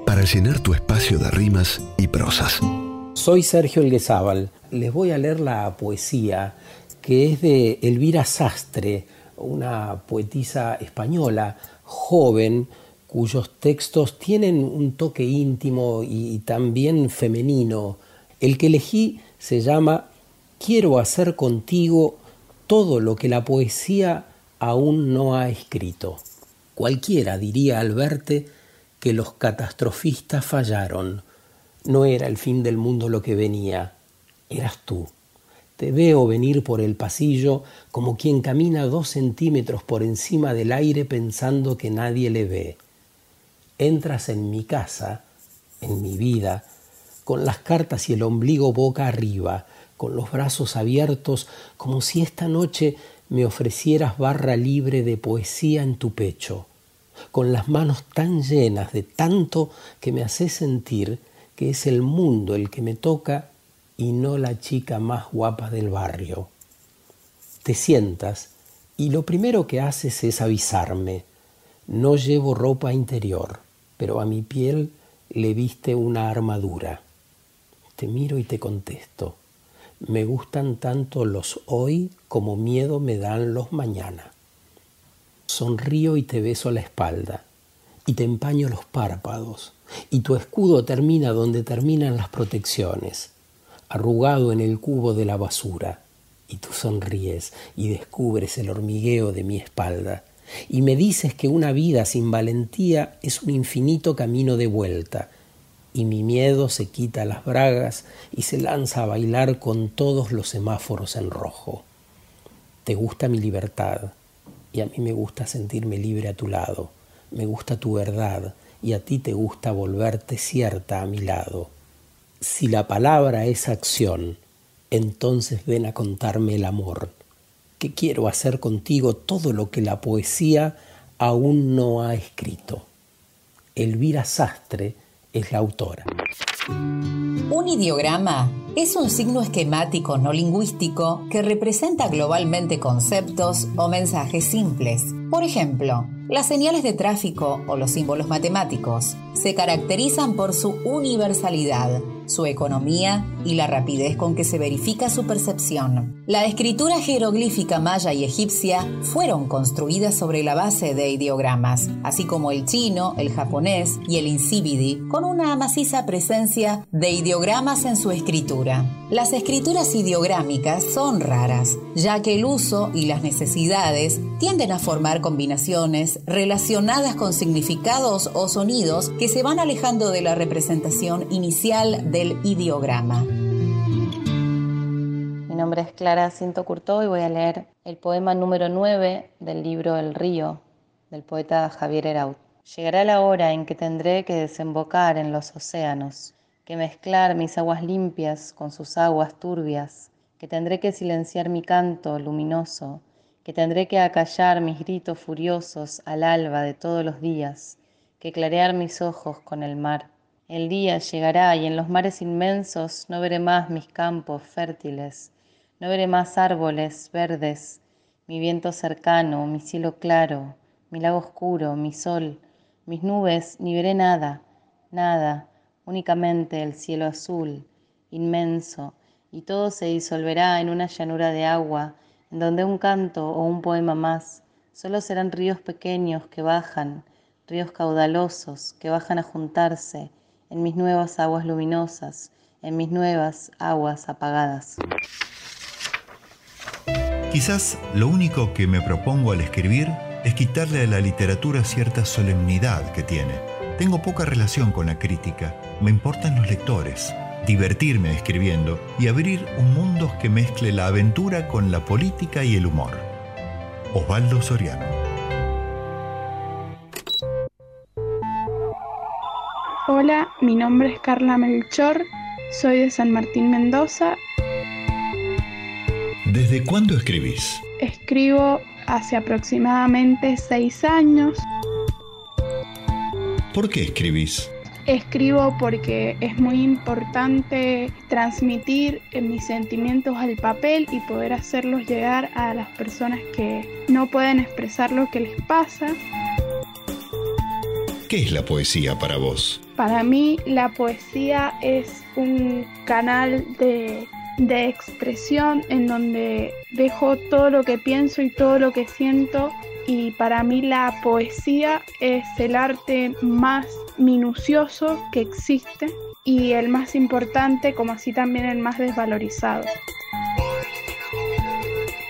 Para llenar tu espacio de rimas y prosas. Soy Sergio Elguezábal. Les voy a leer la poesía que es de Elvira Sastre, una poetisa española joven cuyos textos tienen un toque íntimo y también femenino. El que elegí se llama Quiero hacer contigo todo lo que la poesía aún no ha escrito. Cualquiera diría al verte que los catastrofistas fallaron. No era el fin del mundo lo que venía, eras tú. Te veo venir por el pasillo como quien camina dos centímetros por encima del aire pensando que nadie le ve. Entras en mi casa, en mi vida, con las cartas y el ombligo boca arriba, con los brazos abiertos, como si esta noche me ofrecieras barra libre de poesía en tu pecho, con las manos tan llenas de tanto que me hace sentir que es el mundo el que me toca y no la chica más guapa del barrio. Te sientas y lo primero que haces es avisarme. No llevo ropa interior, pero a mi piel le viste una armadura. Te miro y te contesto. Me gustan tanto los hoy como miedo me dan los mañana. Sonrío y te beso la espalda, y te empaño los párpados, y tu escudo termina donde terminan las protecciones, arrugado en el cubo de la basura, y tú sonríes y descubres el hormigueo de mi espalda, y me dices que una vida sin valentía es un infinito camino de vuelta, y mi miedo se quita las bragas y se lanza a bailar con todos los semáforos en rojo. Te gusta mi libertad y a mí me gusta sentirme libre a tu lado, me gusta tu verdad y a ti te gusta volverte cierta a mi lado. Si la palabra es acción, entonces ven a contarme el amor, que quiero hacer contigo todo lo que la poesía aún no ha escrito. Elvira Sastre es la autora. Un ideograma es un signo esquemático no lingüístico que representa globalmente conceptos o mensajes simples. Por ejemplo, las señales de tráfico o los símbolos matemáticos se caracterizan por su universalidad, su economía y la rapidez con que se verifica su percepción. La escritura jeroglífica maya y egipcia fueron construidas sobre la base de ideogramas, así como el chino, el japonés y el insíbidi, con una maciza presencia de ideogramas en su escritura. Las escrituras ideográmicas son raras, ya que el uso y las necesidades tienden a formar combinaciones relacionadas con significados o sonidos que se van alejando de la representación inicial del ideograma. Mi nombre es Clara Cinto Curtó y voy a leer el poema número 9 del libro El río del poeta Javier Eraut. Llegará la hora en que tendré que desembocar en los océanos, que mezclar mis aguas limpias con sus aguas turbias, que tendré que silenciar mi canto luminoso que tendré que acallar mis gritos furiosos al alba de todos los días, que clarear mis ojos con el mar. El día llegará y en los mares inmensos no veré más mis campos fértiles, no veré más árboles verdes, mi viento cercano, mi cielo claro, mi lago oscuro, mi sol, mis nubes, ni veré nada, nada, únicamente el cielo azul, inmenso, y todo se disolverá en una llanura de agua, en donde un canto o un poema más solo serán ríos pequeños que bajan, ríos caudalosos que bajan a juntarse en mis nuevas aguas luminosas, en mis nuevas aguas apagadas. Quizás lo único que me propongo al escribir es quitarle a la literatura cierta solemnidad que tiene. Tengo poca relación con la crítica, me importan los lectores divertirme escribiendo y abrir un mundo que mezcle la aventura con la política y el humor. Osvaldo Soriano. Hola, mi nombre es Carla Melchor, soy de San Martín Mendoza. ¿Desde cuándo escribís? Escribo hace aproximadamente seis años. ¿Por qué escribís? Escribo porque es muy importante transmitir mis sentimientos al papel y poder hacerlos llegar a las personas que no pueden expresar lo que les pasa. ¿Qué es la poesía para vos? Para mí la poesía es un canal de, de expresión en donde dejo todo lo que pienso y todo lo que siento y para mí la poesía es el arte más minucioso que existe y el más importante como así también el más desvalorizado.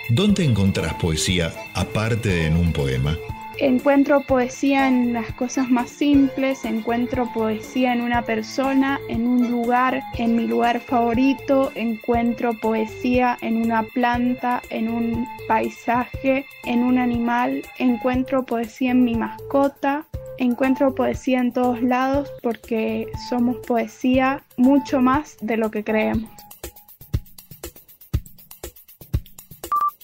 ¿Dónde encontrás poesía aparte de en un poema? Encuentro poesía en las cosas más simples, encuentro poesía en una persona, en un lugar, en mi lugar favorito, encuentro poesía en una planta, en un paisaje, en un animal, encuentro poesía en mi mascota, encuentro poesía en todos lados porque somos poesía mucho más de lo que creemos.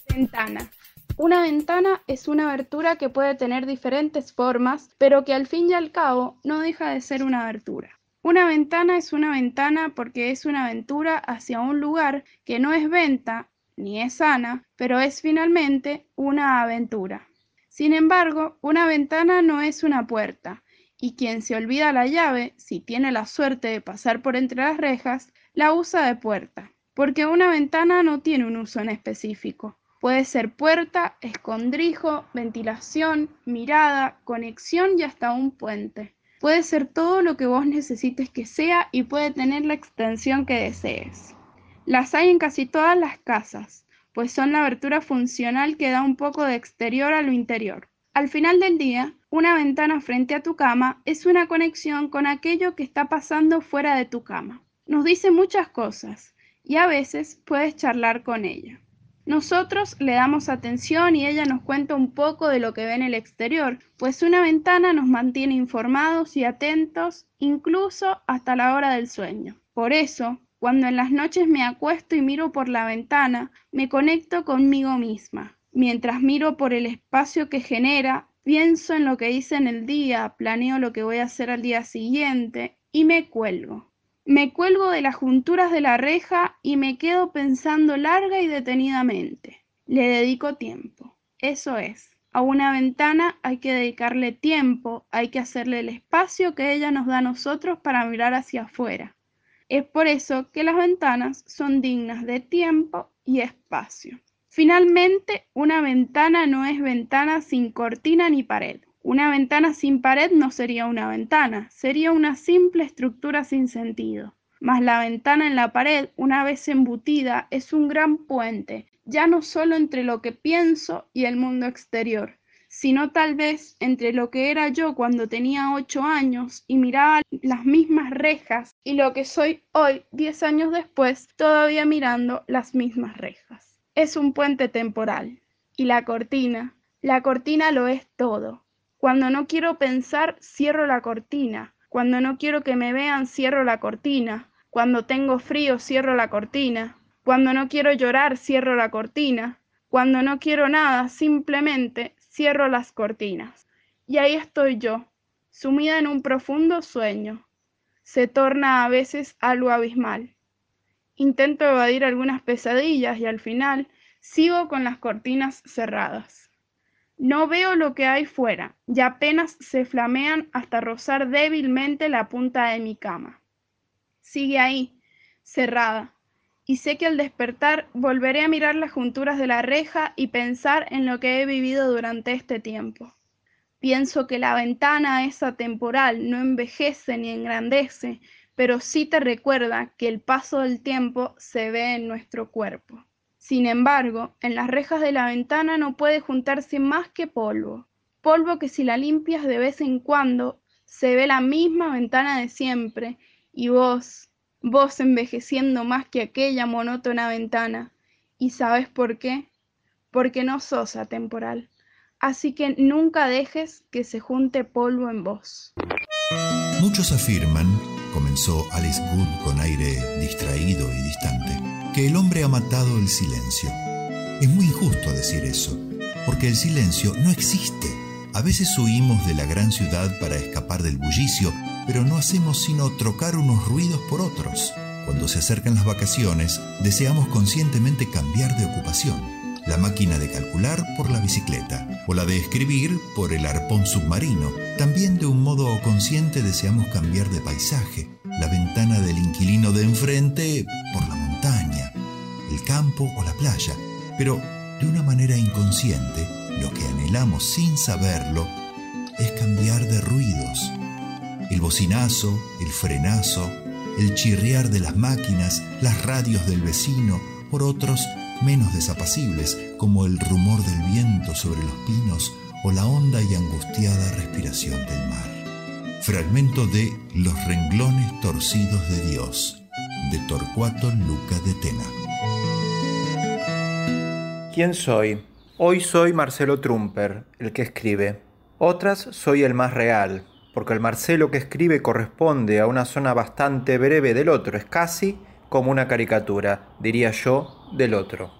Ventana. Una ventana es una abertura que puede tener diferentes formas, pero que al fin y al cabo no deja de ser una abertura. Una ventana es una ventana porque es una aventura hacia un lugar que no es venta ni es sana, pero es finalmente una aventura. Sin embargo, una ventana no es una puerta, y quien se olvida la llave, si tiene la suerte de pasar por entre las rejas, la usa de puerta, porque una ventana no tiene un uso en específico. Puede ser puerta, escondrijo, ventilación, mirada, conexión y hasta un puente. Puede ser todo lo que vos necesites que sea y puede tener la extensión que desees. Las hay en casi todas las casas, pues son la abertura funcional que da un poco de exterior a lo interior. Al final del día, una ventana frente a tu cama es una conexión con aquello que está pasando fuera de tu cama. Nos dice muchas cosas y a veces puedes charlar con ella. Nosotros le damos atención y ella nos cuenta un poco de lo que ve en el exterior, pues una ventana nos mantiene informados y atentos incluso hasta la hora del sueño. Por eso, cuando en las noches me acuesto y miro por la ventana, me conecto conmigo misma. Mientras miro por el espacio que genera, pienso en lo que hice en el día, planeo lo que voy a hacer al día siguiente y me cuelgo. Me cuelgo de las junturas de la reja y me quedo pensando larga y detenidamente. Le dedico tiempo. Eso es. A una ventana hay que dedicarle tiempo, hay que hacerle el espacio que ella nos da a nosotros para mirar hacia afuera. Es por eso que las ventanas son dignas de tiempo y espacio. Finalmente, una ventana no es ventana sin cortina ni pared. Una ventana sin pared no sería una ventana, sería una simple estructura sin sentido. Mas la ventana en la pared, una vez embutida, es un gran puente, ya no solo entre lo que pienso y el mundo exterior, sino tal vez entre lo que era yo cuando tenía ocho años y miraba las mismas rejas y lo que soy hoy, diez años después, todavía mirando las mismas rejas. Es un puente temporal. Y la cortina, la cortina lo es todo cuando no quiero pensar, cierro la cortina. Cuando no quiero que me vean, cierro la cortina. Cuando tengo frío, cierro la cortina. Cuando no quiero llorar, cierro la cortina. Cuando no quiero nada, simplemente cierro las cortinas. Y ahí estoy yo, sumida en un profundo sueño. Se torna a veces algo abismal. Intento evadir algunas pesadillas y al final sigo con las cortinas cerradas. No veo lo que hay fuera, y apenas se flamean hasta rozar débilmente la punta de mi cama. Sigue ahí, cerrada, y sé que al despertar volveré a mirar las junturas de la reja y pensar en lo que he vivido durante este tiempo. Pienso que la ventana esa temporal no envejece ni engrandece, pero sí te recuerda que el paso del tiempo se ve en nuestro cuerpo. Sin embargo, en las rejas de la ventana no puede juntarse más que polvo. Polvo que si la limpias de vez en cuando, se ve la misma ventana de siempre y vos, vos envejeciendo más que aquella monótona ventana. ¿Y sabes por qué? Porque no sos atemporal. Así que nunca dejes que se junte polvo en vos. Muchos afirman, comenzó Alice Good con aire distraído y distante, que el hombre ha matado el silencio. Es muy injusto decir eso, porque el silencio no existe. A veces huimos de la gran ciudad para escapar del bullicio, pero no hacemos sino trocar unos ruidos por otros. Cuando se acercan las vacaciones, deseamos conscientemente cambiar de ocupación. La máquina de calcular por la bicicleta, o la de escribir por el arpón submarino. También de un modo consciente deseamos cambiar de paisaje, la ventana del inquilino de enfrente por la montaña, el campo o la playa, pero de una manera inconsciente, lo que anhelamos sin saberlo es cambiar de ruidos. El bocinazo, el frenazo, el chirriar de las máquinas, las radios del vecino, por otros menos desapacibles, como el rumor del viento sobre los pinos o la honda y angustiada respiración del mar. Fragmento de Los renglones torcidos de Dios, de Torcuato Luca de Tena. ¿Quién soy? Hoy soy Marcelo Trumper, el que escribe. Otras soy el más real, porque el Marcelo que escribe corresponde a una zona bastante breve del otro, es casi como una caricatura, diría yo, del otro.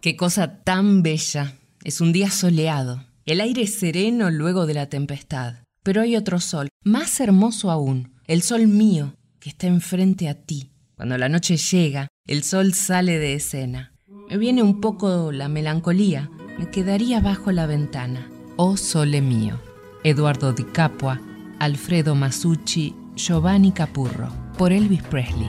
Qué cosa tan bella. Es un día soleado. El aire es sereno luego de la tempestad. Pero hay otro sol, más hermoso aún, el sol mío, que está enfrente a ti. Cuando la noche llega, el sol sale de escena. Me viene un poco la melancolía. Me quedaría bajo la ventana. Oh sole mío. Eduardo Di Capua, Alfredo Masucci, Giovanni Capurro, por Elvis Presley.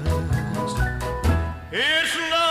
It's now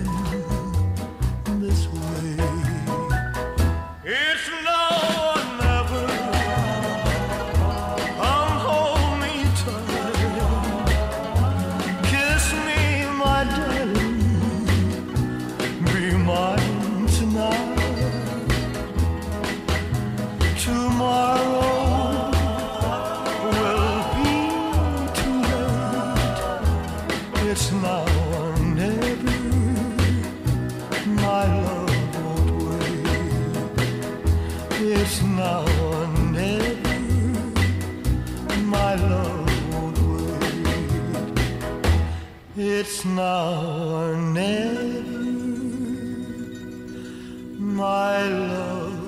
Now or never. My love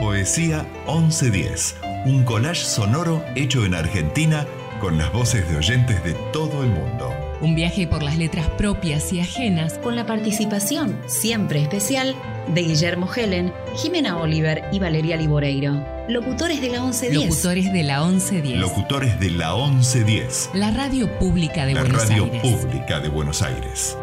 Poesía 1110, un collage sonoro hecho en Argentina con las voces de oyentes de todo el mundo. Un viaje por las letras propias y ajenas. Con la participación, siempre especial, de Guillermo Helen, Jimena Oliver y Valeria Liboreiro. Locutores de la 1110. Locutores de la 1110. Locutores de la 1110, La radio pública de la Buenos radio Aires. pública de Buenos Aires.